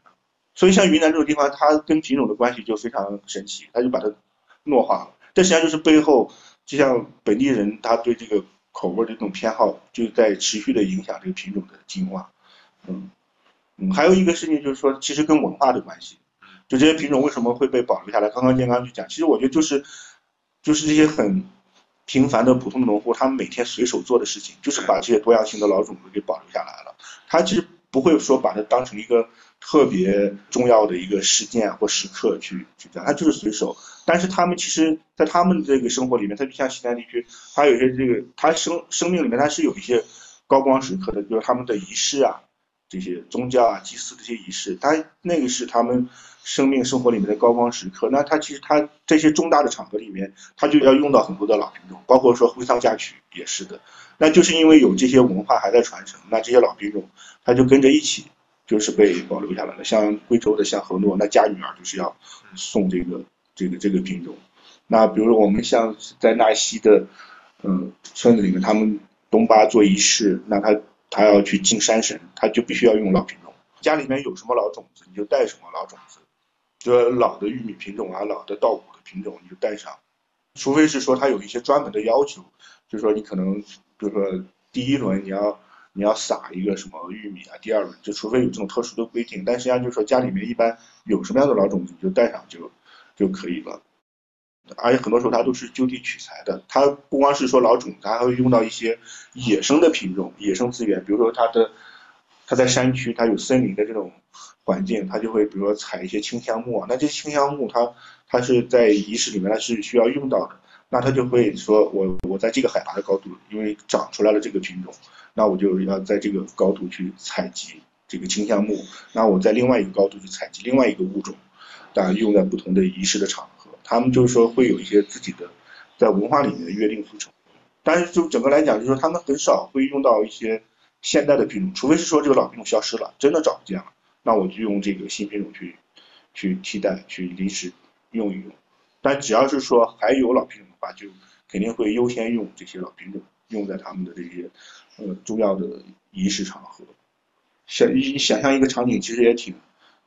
所以像云南这种地方，它跟品种的关系就非常神奇，它就把它糯化了。这实际上就是背后，就像本地人他对这个口味的这种偏好，就在持续的影响这个品种的进化。嗯嗯，还有一个事情就是说，其实跟文化的关系，就这些品种为什么会被保留下来？刚刚建刚就讲，其实我觉得就是，就是这些很平凡的普通的农户，他们每天随手做的事情，就是把这些多样性的老种子给保留下来了。他其实不会说把它当成一个。特别重要的一个事件或时刻去去讲，他就是随手。但是他们其实，在他们这个生活里面，他就像西南地区，他有些这个他生生命里面他是有一些高光时刻的，比如他们的仪式啊，这些宗教啊、祭祀这些仪式，他那个是他们生命生活里面的高光时刻。那他其实他这些重大的场合里面，他就要用到很多的老品种，包括说婚丧嫁娶也是的。那就是因为有这些文化还在传承，那这些老品种他就跟着一起就是被保留下来了。像贵州的像河诺，那嫁女儿就是要送这个这个这个品种。那比如说我们像在纳西的嗯村子里面，他们东巴做仪式，那他。他要去敬山神，他就必须要用老品种。家里面有什么老种子，你就带什么老种子。就老的玉米品种啊，老的稻谷的品种，你就带上。除非是说他有一些专门的要求，就是说你可能，比如说第一轮你要你要撒一个什么玉米啊，第二轮就除非有这种特殊的规定。但实际上就是说家里面一般有什么样的老种子，你就带上就就可以了。而且很多时候它都是就地取材的，它不光是说老种子，它还会用到一些野生的品种、野生资源。比如说它的，它在山区，它有森林的这种环境，它就会比如说采一些清香木啊。那这清香木它它是在仪式里面它是需要用到的，那它就会说我我在这个海拔的高度，因为长出来了这个品种，那我就要在这个高度去采集这个清香木，那我在另外一个高度去采集另外一个物种，当然用在不同的仪式的场合。他们就是说会有一些自己的在文化里面的约定俗成，但是就整个来讲，就是说他们很少会用到一些现代的品种，除非是说这个老品种消失了，真的找不见了，那我就用这个新品种去去替代，去临时用一用。但只要是说还有老品种的话，就肯定会优先用这些老品种，用在他们的这些呃重要的仪式场合。想你想象一个场景，其实也挺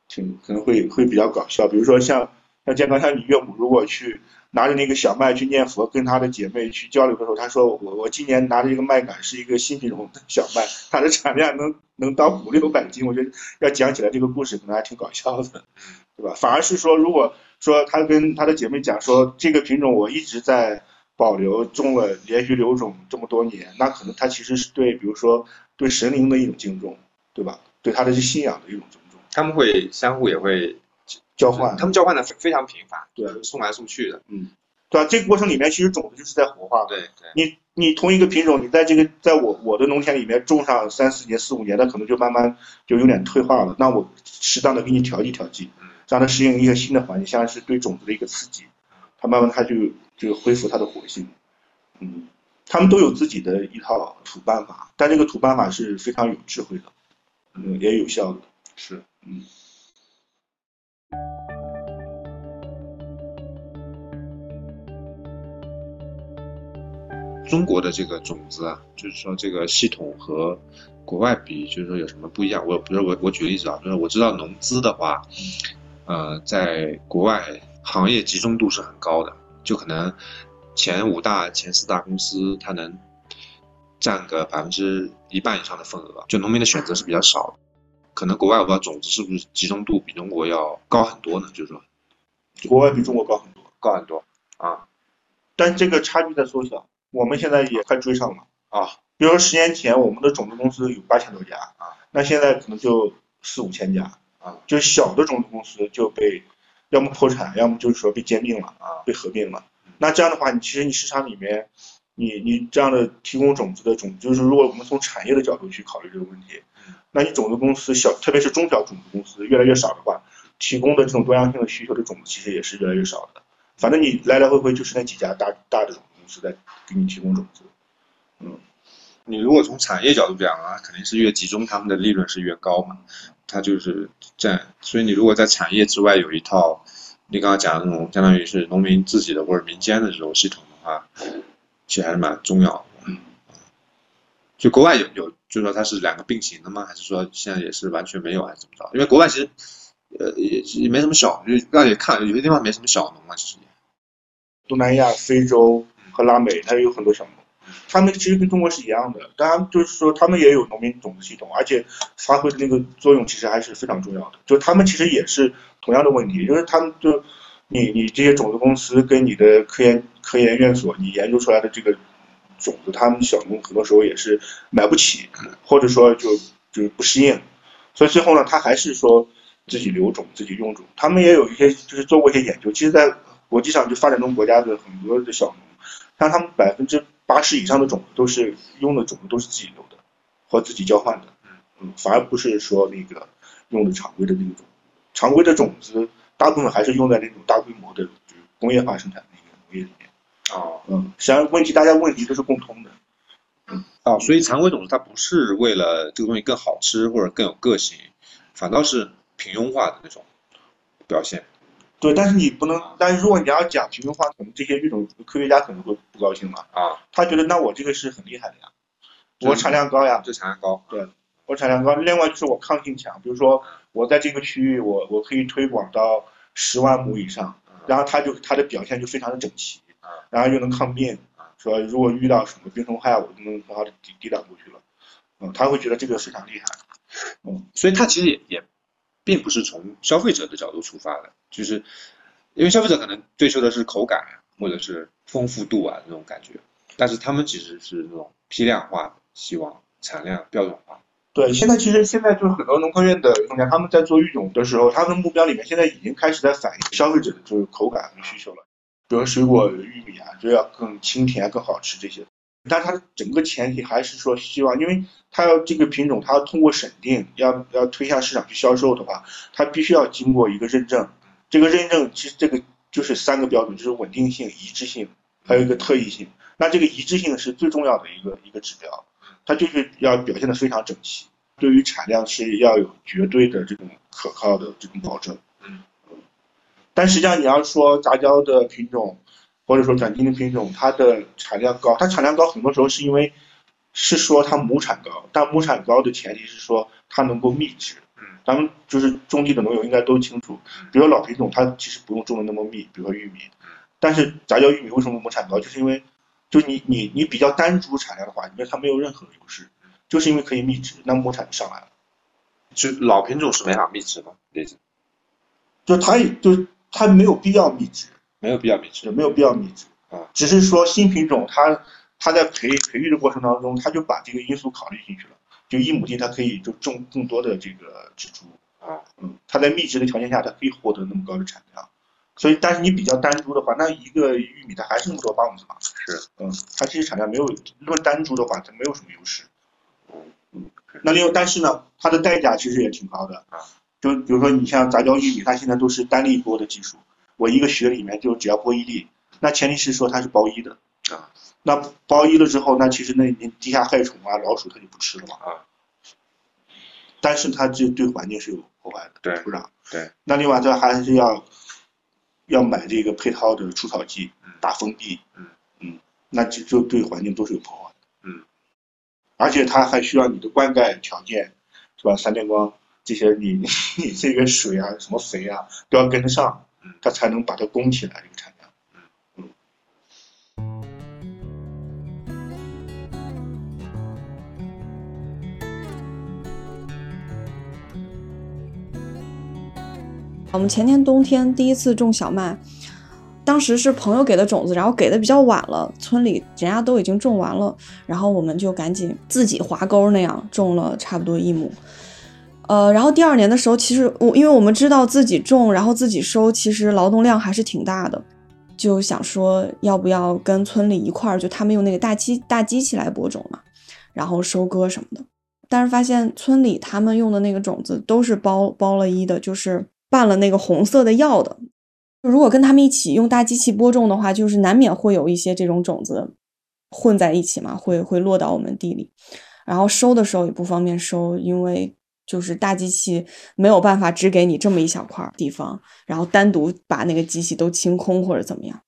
挺可能会会比较搞笑，比如说像。像健康，像你岳母如果去拿着那个小麦去念佛，跟他的姐妹去交流的时候，他说我我今年拿着一个麦秆是一个新品种的小麦，它的产量能能到五六百斤。我觉得要讲起来这个故事可能还挺搞笑的，对吧？反而是说，如果说他跟他的姐妹讲说这个品种我一直在保留，种了连续留种这么多年，那可能他其实是对，比如说对神灵的一种敬重，对吧？对他的信仰的一种尊重。他们会相互也会。交换，他们交换的非非常频繁，对，送来送去的，嗯，对吧？这个过程里面，其实种子就是在活化，对对。你你同一个品种，你在这个在我我的农田里面种上三四年、四五年，它可能就慢慢就有点退化了。那我适当的给你调剂调剂，让它适应一个新的环境，像是对种子的一个刺激，它慢慢它就就恢复它的活性。嗯，他们都有自己的一套土办法，但这个土办法是非常有智慧的，嗯，也有效的，是，嗯。中国的这个种子啊，就是说这个系统和国外比，就是说有什么不一样？我比如我我举个例子啊，就是我知道农资的话，呃，在国外行业集中度是很高的，就可能前五大、前四大公司它能占个百分之一半以上的份额，就农民的选择是比较少的。可能国外我不知道种子是不是集中度比中国要高很多呢？就是说，国外比中国高很多，高很多啊，但这个差距在缩小。我们现在也快追上了啊！比如说十年前我们的种子公司有八千多家啊，那现在可能就四五千家啊，就小的种子公司就被要么破产，要么就是说被兼并了啊，被合并了。那这样的话，你其实你市场里面，你你这样的提供种子的种，就是如果我们从产业的角度去考虑这个问题，那你种子公司小，特别是中小种子公司越来越少的话，提供的这种多样性的需求的种子其实也是越来越少的。反正你来来回回就是那几家大大的种。子公司在给你提供种子，嗯，你如果从产业角度讲啊，肯定是越集中，他们的利润是越高嘛，它就是占。所以你如果在产业之外有一套，你刚刚讲的那种相当于是农民自己的或者民间的这种系统的话，其实还是蛮重要的。嗯，就国外有有，就说它是两个并行的吗？还是说现在也是完全没有，还是怎么着？因为国外其实，呃，也也没什么小，就让你看有些地方没什么小农啊，其实。东南亚、非洲。和拉美，它有很多小农，他们其实跟中国是一样的，当然就是说他们也有农民种子系统，而且发挥的那个作用其实还是非常重要的。就他们其实也是同样的问题，就是他们就你你这些种子公司跟你的科研科研院所，你研究出来的这个种子，他们小农很多时候也是买不起，或者说就就是不适应，所以最后呢，他还是说自己留种、自己用种。他们也有一些就是做过一些研究，其实在国际上就发展中国家的很多的小农。像他们百分之八十以上的种子都是用的种子都是自己留的，或自己交换的，嗯，反而不是说那个用的常规的那种，常规的种子大部分还是用在那种大规模的就是工业化生产的一个农业里面。哦嗯，实际上问题大家问题都是共通的。嗯，啊，所以常规种子它不是为了这个东西更好吃或者更有个性，反倒是平庸化的那种表现。对，但是你不能，但是如果你要讲平庸化，可能这些育种科学家可能会不高兴嘛。啊，他觉得那我这个是很厉害的呀，我产量高呀，这产量高。对我产量高。另外就是我抗性强，比如说我在这个区域，我我可以推广到十万亩以上，然后它就它的表现就非常的整齐，然后又能抗病，说如果遇到什么病虫害，我就能很好的抵抵挡过去了。嗯，他会觉得这个非常厉害。嗯所以他其实也也并不是从消费者的角度出发的，就是因为消费者可能追求的是口感或者是丰富度啊那种感觉，但是他们其实是那种批量化，希望产量标准化。对，现在其实现在就是很多农科院的专家，他们在做育种的时候，他们的目标里面现在已经开始在反映消费者的就是口感和需求了。比如水果、玉米啊，就要更清甜、更好吃这些。但是它的整个前提还是说希望，因为它要这个品种，它要通过审定，要要推向市场去销售的话，它必须要经过一个认证。这个认证其实这个就是三个标准，就是稳定性、一致性，还有一个特异性。那这个一致性是最重要的一个一个指标，它就是要表现的非常整齐。对于产量是要有绝对的这种可靠的这种保证。嗯。但实际上你要说杂交的品种，或者说转基因的品种，它的产量高，它产量高很多时候是因为是说它亩产高，但亩产高的前提是说它能够密植。嗯。咱们就是种地的农友应该都清楚，比如老品种它其实不用种的那么密，比如说玉米，但是杂交玉米为什么亩产高，就是因为就你你你比较单株产量的话，你觉得它没有任何优势。就是因为可以密植，那亩产就上来了。就老品种是没法密植吗？例子就它也就它没有必要密植，没有必要密植没有必要密植啊。只是说新品种它它在培培育的过程当中，它就把这个因素考虑进去了。就一亩地它可以就种更多的这个植株啊，嗯，它在密植的条件下，它可以获得那么高的产量。所以，但是你比较单株的话，那一个玉米它还是那么多棒子嘛。是，嗯，它其实产量没有论单株的话，它没有什么优势。嗯那另外，但是呢，它的代价其实也挺高的啊。就比如说，你像杂交玉米，它现在都是单粒播的技术，我一个穴里面就只要播一粒，那前提是说它是包衣的啊。那包衣了之后，那其实那地下害虫啊、老鼠它就不吃了嘛啊。但是它这对环境是有破坏的，对土壤。对。那另外，它还是要要买这个配套的除草剂嗯，打封闭，嗯嗯，那就就对环境都是有破坏的。嗯。而且它还需要你的灌溉条件，是吧？三电光这些你，你这个水啊、什么肥啊都要跟得上嗯，它才能把它供起来这个产量。我们前年冬天第一次种小麦，当时是朋友给的种子，然后给的比较晚了，村里人家都已经种完了，然后我们就赶紧自己划沟那样种了差不多一亩。呃，然后第二年的时候，其实我因为我们知道自己种，然后自己收，其实劳动量还是挺大的，就想说要不要跟村里一块儿，就他们用那个大机大机器来播种嘛，然后收割什么的。但是发现村里他们用的那个种子都是包包了一的，就是拌了那个红色的药的。如果跟他们一起用大机器播种的话，就是难免会有一些这种种子混在一起嘛，会会落到我们地里。然后收的时候也不方便收，因为就是大机器没有办法只给你这么一小块地方，然后单独把那个机器都清空或者怎么样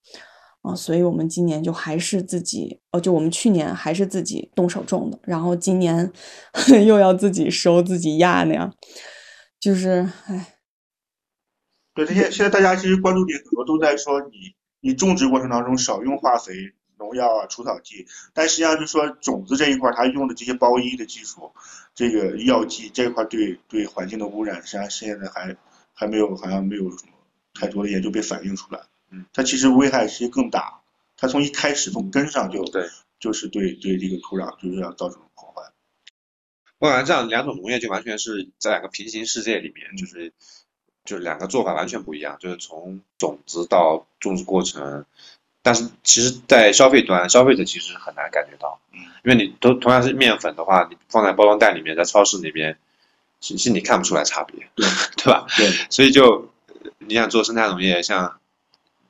啊，所以我们今年就还是自己，哦，就我们去年还是自己动手种的，然后今年 又要自己收自己压那样，就是唉。对，这些现在大家其实关注点很多都在说你你种植过程当中少用化肥、农药啊、除草剂，但实际上就是说种子这一块它用的这些包衣的技术，这个药剂这一块对对环境的污染，实际上现在还还没有好像没有什么太多的研究被反映出来。嗯，它其实危害其实更大，它从一开始从根上就对，就是对对这个土壤就是要造成破坏。我感觉这样两种农业就完全是在两个平行世界里面，就是就是两个做法完全不一样，就是从种子到种植过程，但是其实，在消费端，消费者其实很难感觉到，嗯，因为你都同样是面粉的话，你放在包装袋里面，在超市里边，其实你看不出来差别，对 对吧？对，所以就你想做生态农业，像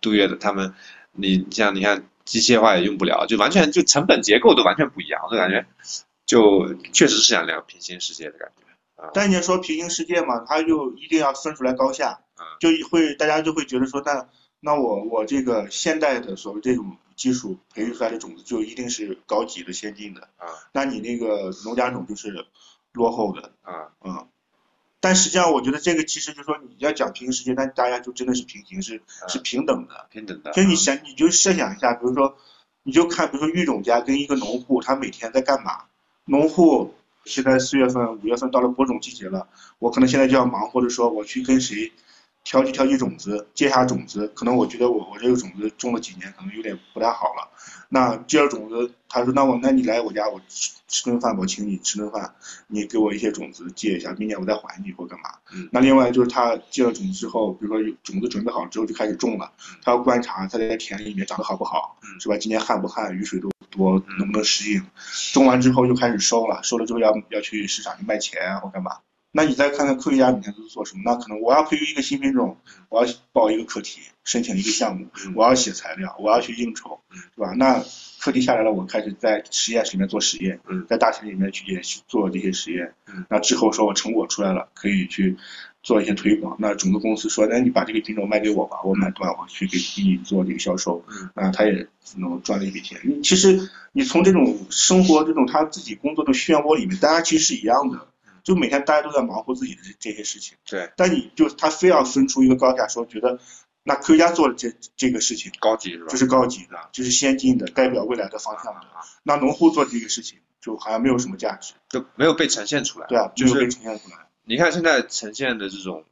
杜月的他们，你像你看机械化也用不了，就完全就成本结构都完全不一样，我就感觉就确实是想两个平行世界的感觉。但你说平行世界嘛，它就一定要分出来高下嗯，就会大家就会觉得说，那那我我这个现代的所谓这种技术培育出来的种子就一定是高级的、先进的，啊那你那个农家种就是落后的，啊嗯。但实际上，我觉得这个其实就是说，你要讲平行世界，那大家就真的是平行，是是平等的。平等的。就你想，你就设想一下，比如说，你就看，比如说育种家跟一个农户，他每天在干嘛？农户现在四月份、五月份到了播种季节了，我可能现在就要忙，或者说我去跟谁挑剔挑起种子，接下种子。可能我觉得我我这个种子种了几年，可能有点不太好了。那接了种子，他说那我那你来我家，我吃吃顿饭，我请你吃顿饭，你给我一些种子借一下，明年我再还你或干嘛。嗯那另外就是他借了种子之后，比如说种子准备好之后就开始种了，他要观察他在田里面长得好不好，嗯是吧？今年旱不旱，雨水多不多，能不能适应？种完之后又开始收了，收了之后要要去市场去卖钱啊或干嘛？那你再看看科学家每天都是做什么？那可能我要培育一个新品种，我要报一个课题，申请一个项目，嗯我要写材料，我要去应酬，是吧？那课题下来了，我开始在实验室里面做实验，嗯在大学里面去也去做这些实验嗯，那之后说我成果出来了，可以去做一些推广。那种子公司说，那你把这个品种卖给我吧，我买断我去给你做这个销售嗯，那他也能赚了一笔钱。你其实你从这种生活这种他自己工作的漩涡里面，大家其实是一样的，就每天大家都在忙活自己的这这些事情。对，但你就他非要分出一个高下，说觉得那科学家做的这这个事情高级是吧？就是高级的，就是先进的，代表未来的方向的。啊，那农户做这个事情就好像没有什么价值，就没有被呈现出来。对啊，就是没有被呈现出来。你看现在呈现的这种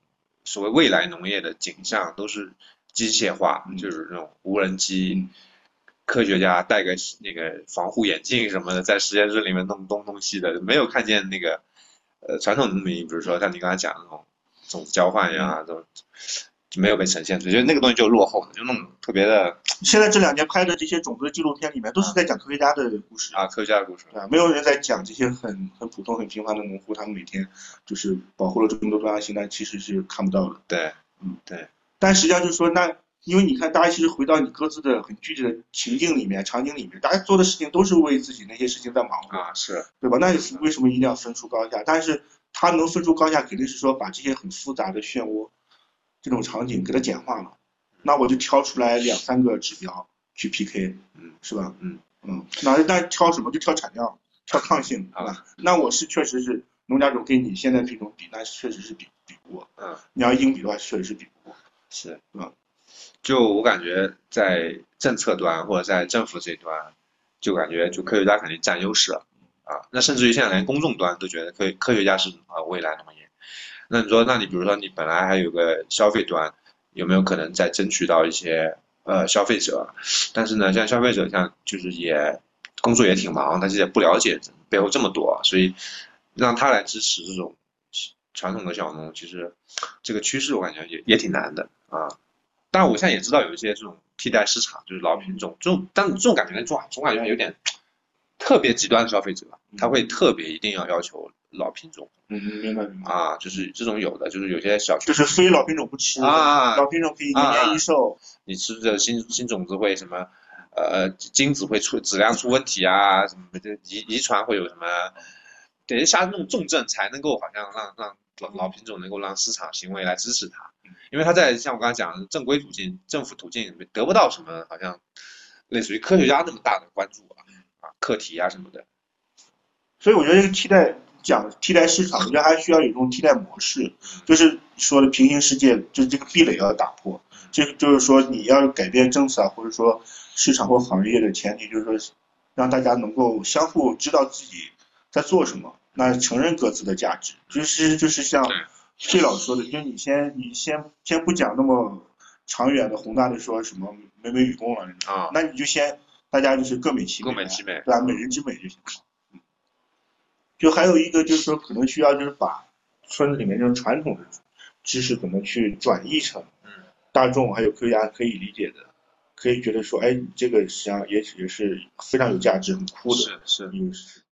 所谓未来农业的景象，都是机械化，嗯就是那种无人机嗯，科学家戴个那个防护眼镜什么的，在实验室里面弄东弄西的，没有看见那个呃传统农民，比如说像你刚才讲的那种种子交换呀，都就没有被呈现出来，就那个东西就落后的，就那种特别的现在这两年拍的这些种子纪录片里面，都是在讲科学家的故事，啊科学家的故事。对吧？没有人在讲这些很很普通、很平凡的农户，他们每天就是保护了这么多多样性，但其实是看不到的。对，但实际上就是说，那因为你看，大家其实回到你各自的很具体的情境里面、场景里面，大家做的事情都是为自己那些事情在忙活，啊是，对吧？那为什么一定要分出高下？但是他能分出高下，肯定是说把这些很复杂的漩涡这种场景给它简化了。那我就挑出来两三个指标去 PK，嗯，是吧？嗯嗯，那那挑什么？就挑产量，挑抗性，好吧？那我是确实是农家种跟你现在品种比，那确实是比比不过。嗯，你要硬比的话，确实是比不过。是，嗯，就我感觉在政策端或者在政府这一端，就感觉就科学家肯定占优势了啊。那甚至于现在连公众端都觉得科科学家是啊未来农业。那你说，那你比如说你本来还有个消费端，有没有可能再争取到一些呃消费者？但是呢，像消费者像就是也工作也挺忙，但是也不了解背后这么多，所以让他来支持这种传统的小农，其实这个趋势我感觉也也挺难的啊。当然，我现在也知道有一些这种替代市场，就是老品种这种，但这种感觉总总感觉有点特别极端的消费者，他会特别一定要要求老品种嗯，明白明白。啊，就是这种有的，就是有些小区就是非老品种不吃啊老品种可以年年益寿。你吃的新新种子会什么，呃，精子会出质量出问题啊，什么的遗遗传会有什么，得下那种重症才能够好像让让老老品种能够让市场行为来支持它，因为它在像我刚才讲的正规途径、政府途径得不到什么好像类似于科学家那么大的关注啊啊课题啊什么的，所以我觉得这个替代讲替代市场，我觉得还需要有一种替代模式，就是说的平行世界，就是这个壁垒要打破。这个就是说你要改变政策啊，或者说市场或行业的前提，就是说让大家能够相互知道自己在做什么，那承认各自的价值。就是就是像对费老说的，就是你先你先先不讲那么长远的宏大的说什么美美与共啊那你就先大家就是各美其美，各美其美对吧？美人之美就行了。嗯就还有一个就是说，可能需要就是把村子里面这种传统的知识，怎么去转译成嗯大众还有科学家可以理解的、可以觉得说，哎，这个实际上也也是非常有价值、很酷的是是，一个事。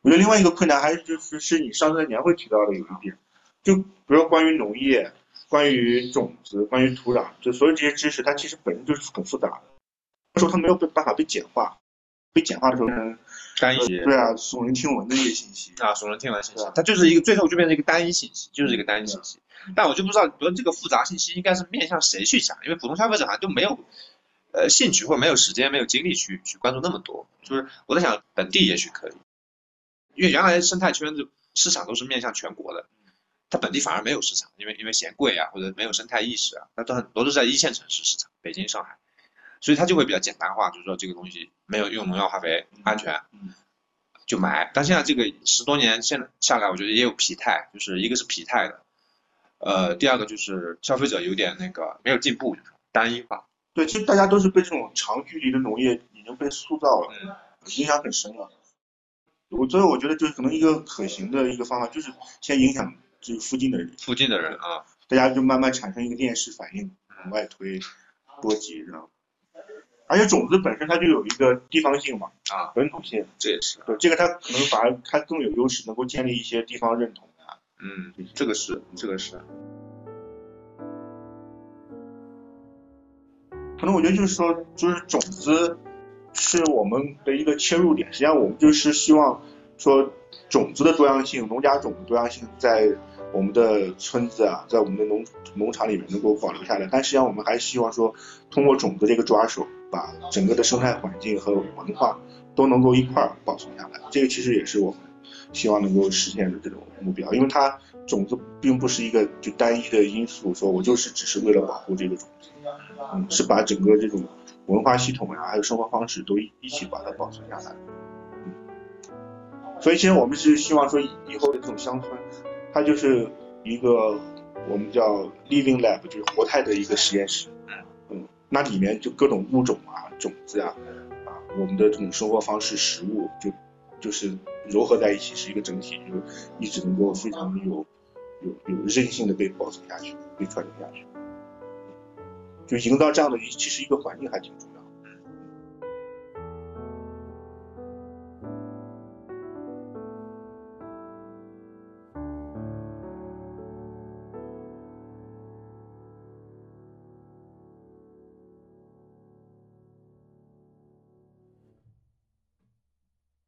我觉得另外一个困难还是就是是你上次在年会提到的有一点，就比如说关于农业、关于种子、关于土壤，就所有这些知识，它其实本身就是很复杂的，那时候它没有办法被简化，被简化的时候，嗯单一对啊，耸人听闻的一些信息，啊，耸人听闻信息它就是一个最后就变成一个单一信息，就是一个单一信息。但我就不知道，比如这个复杂信息应该是面向谁去讲，因为普通消费者好像就没有呃兴趣或者没有时间、没有精力去去关注那么多。就是我在想，本地也许可以，因为原来生态圈的市场都是面向全国的，它本地反而没有市场，因为因为嫌贵啊，或者没有生态意识啊，那都很多都是在一线城市市场，北京、上海，所以它就会比较简单化，就是说这个东西没有用农药化肥，安全。嗯就买。但现在这个十多年现在下来，我觉得也有疲态，就是一个是疲态的，呃，第二个就是消费者有点那个没有进步，就是单一化。对，其实大家都是被这种长距离的农业已经被塑造了，嗯影响很深了。我所以我觉得就是可能一个可行的一个方法，就是先影响这附近的人，附近的人啊，大家就慢慢产生一个链式反应，往外推，波及，然后，而且种子本身它就有一个地方性嘛，啊，本土性，这也是，对，这个它可能反而它更有优势，能够建立一些地方认同啊。嗯，这个是，这个是，可能我觉得就是说，就是种子是我们的一个切入点。实际上，我们就是希望说，种子的多样性，农家种的多样性，在我们的村子啊，在我们的农农场里面能够保留下来。但实际上，我们还希望说，通过种子这个抓手，把整个的生态环境和文化都能够一块儿保存下来。这个其实也是我们希望能够实现的这种目标，因为它种子并不是一个就单一的因素，说我就是只是为了保护这个种子。嗯，是把整个这种文化系统呀、还有生活方式都一一起把它保存下来。嗯，所以其实我们是希望说，以后的这种乡村，它就是一个我们叫 living lab，就是活态的一个实验室。嗯，那里面就各种物种啊、种子啊、啊，我们的这种生活方式、食物，就就是糅合在一起，是一个整体，就一直能够非常有有有韧性的被保存下去，被传承下去。就营造这样的一其实一个环境还挺重要。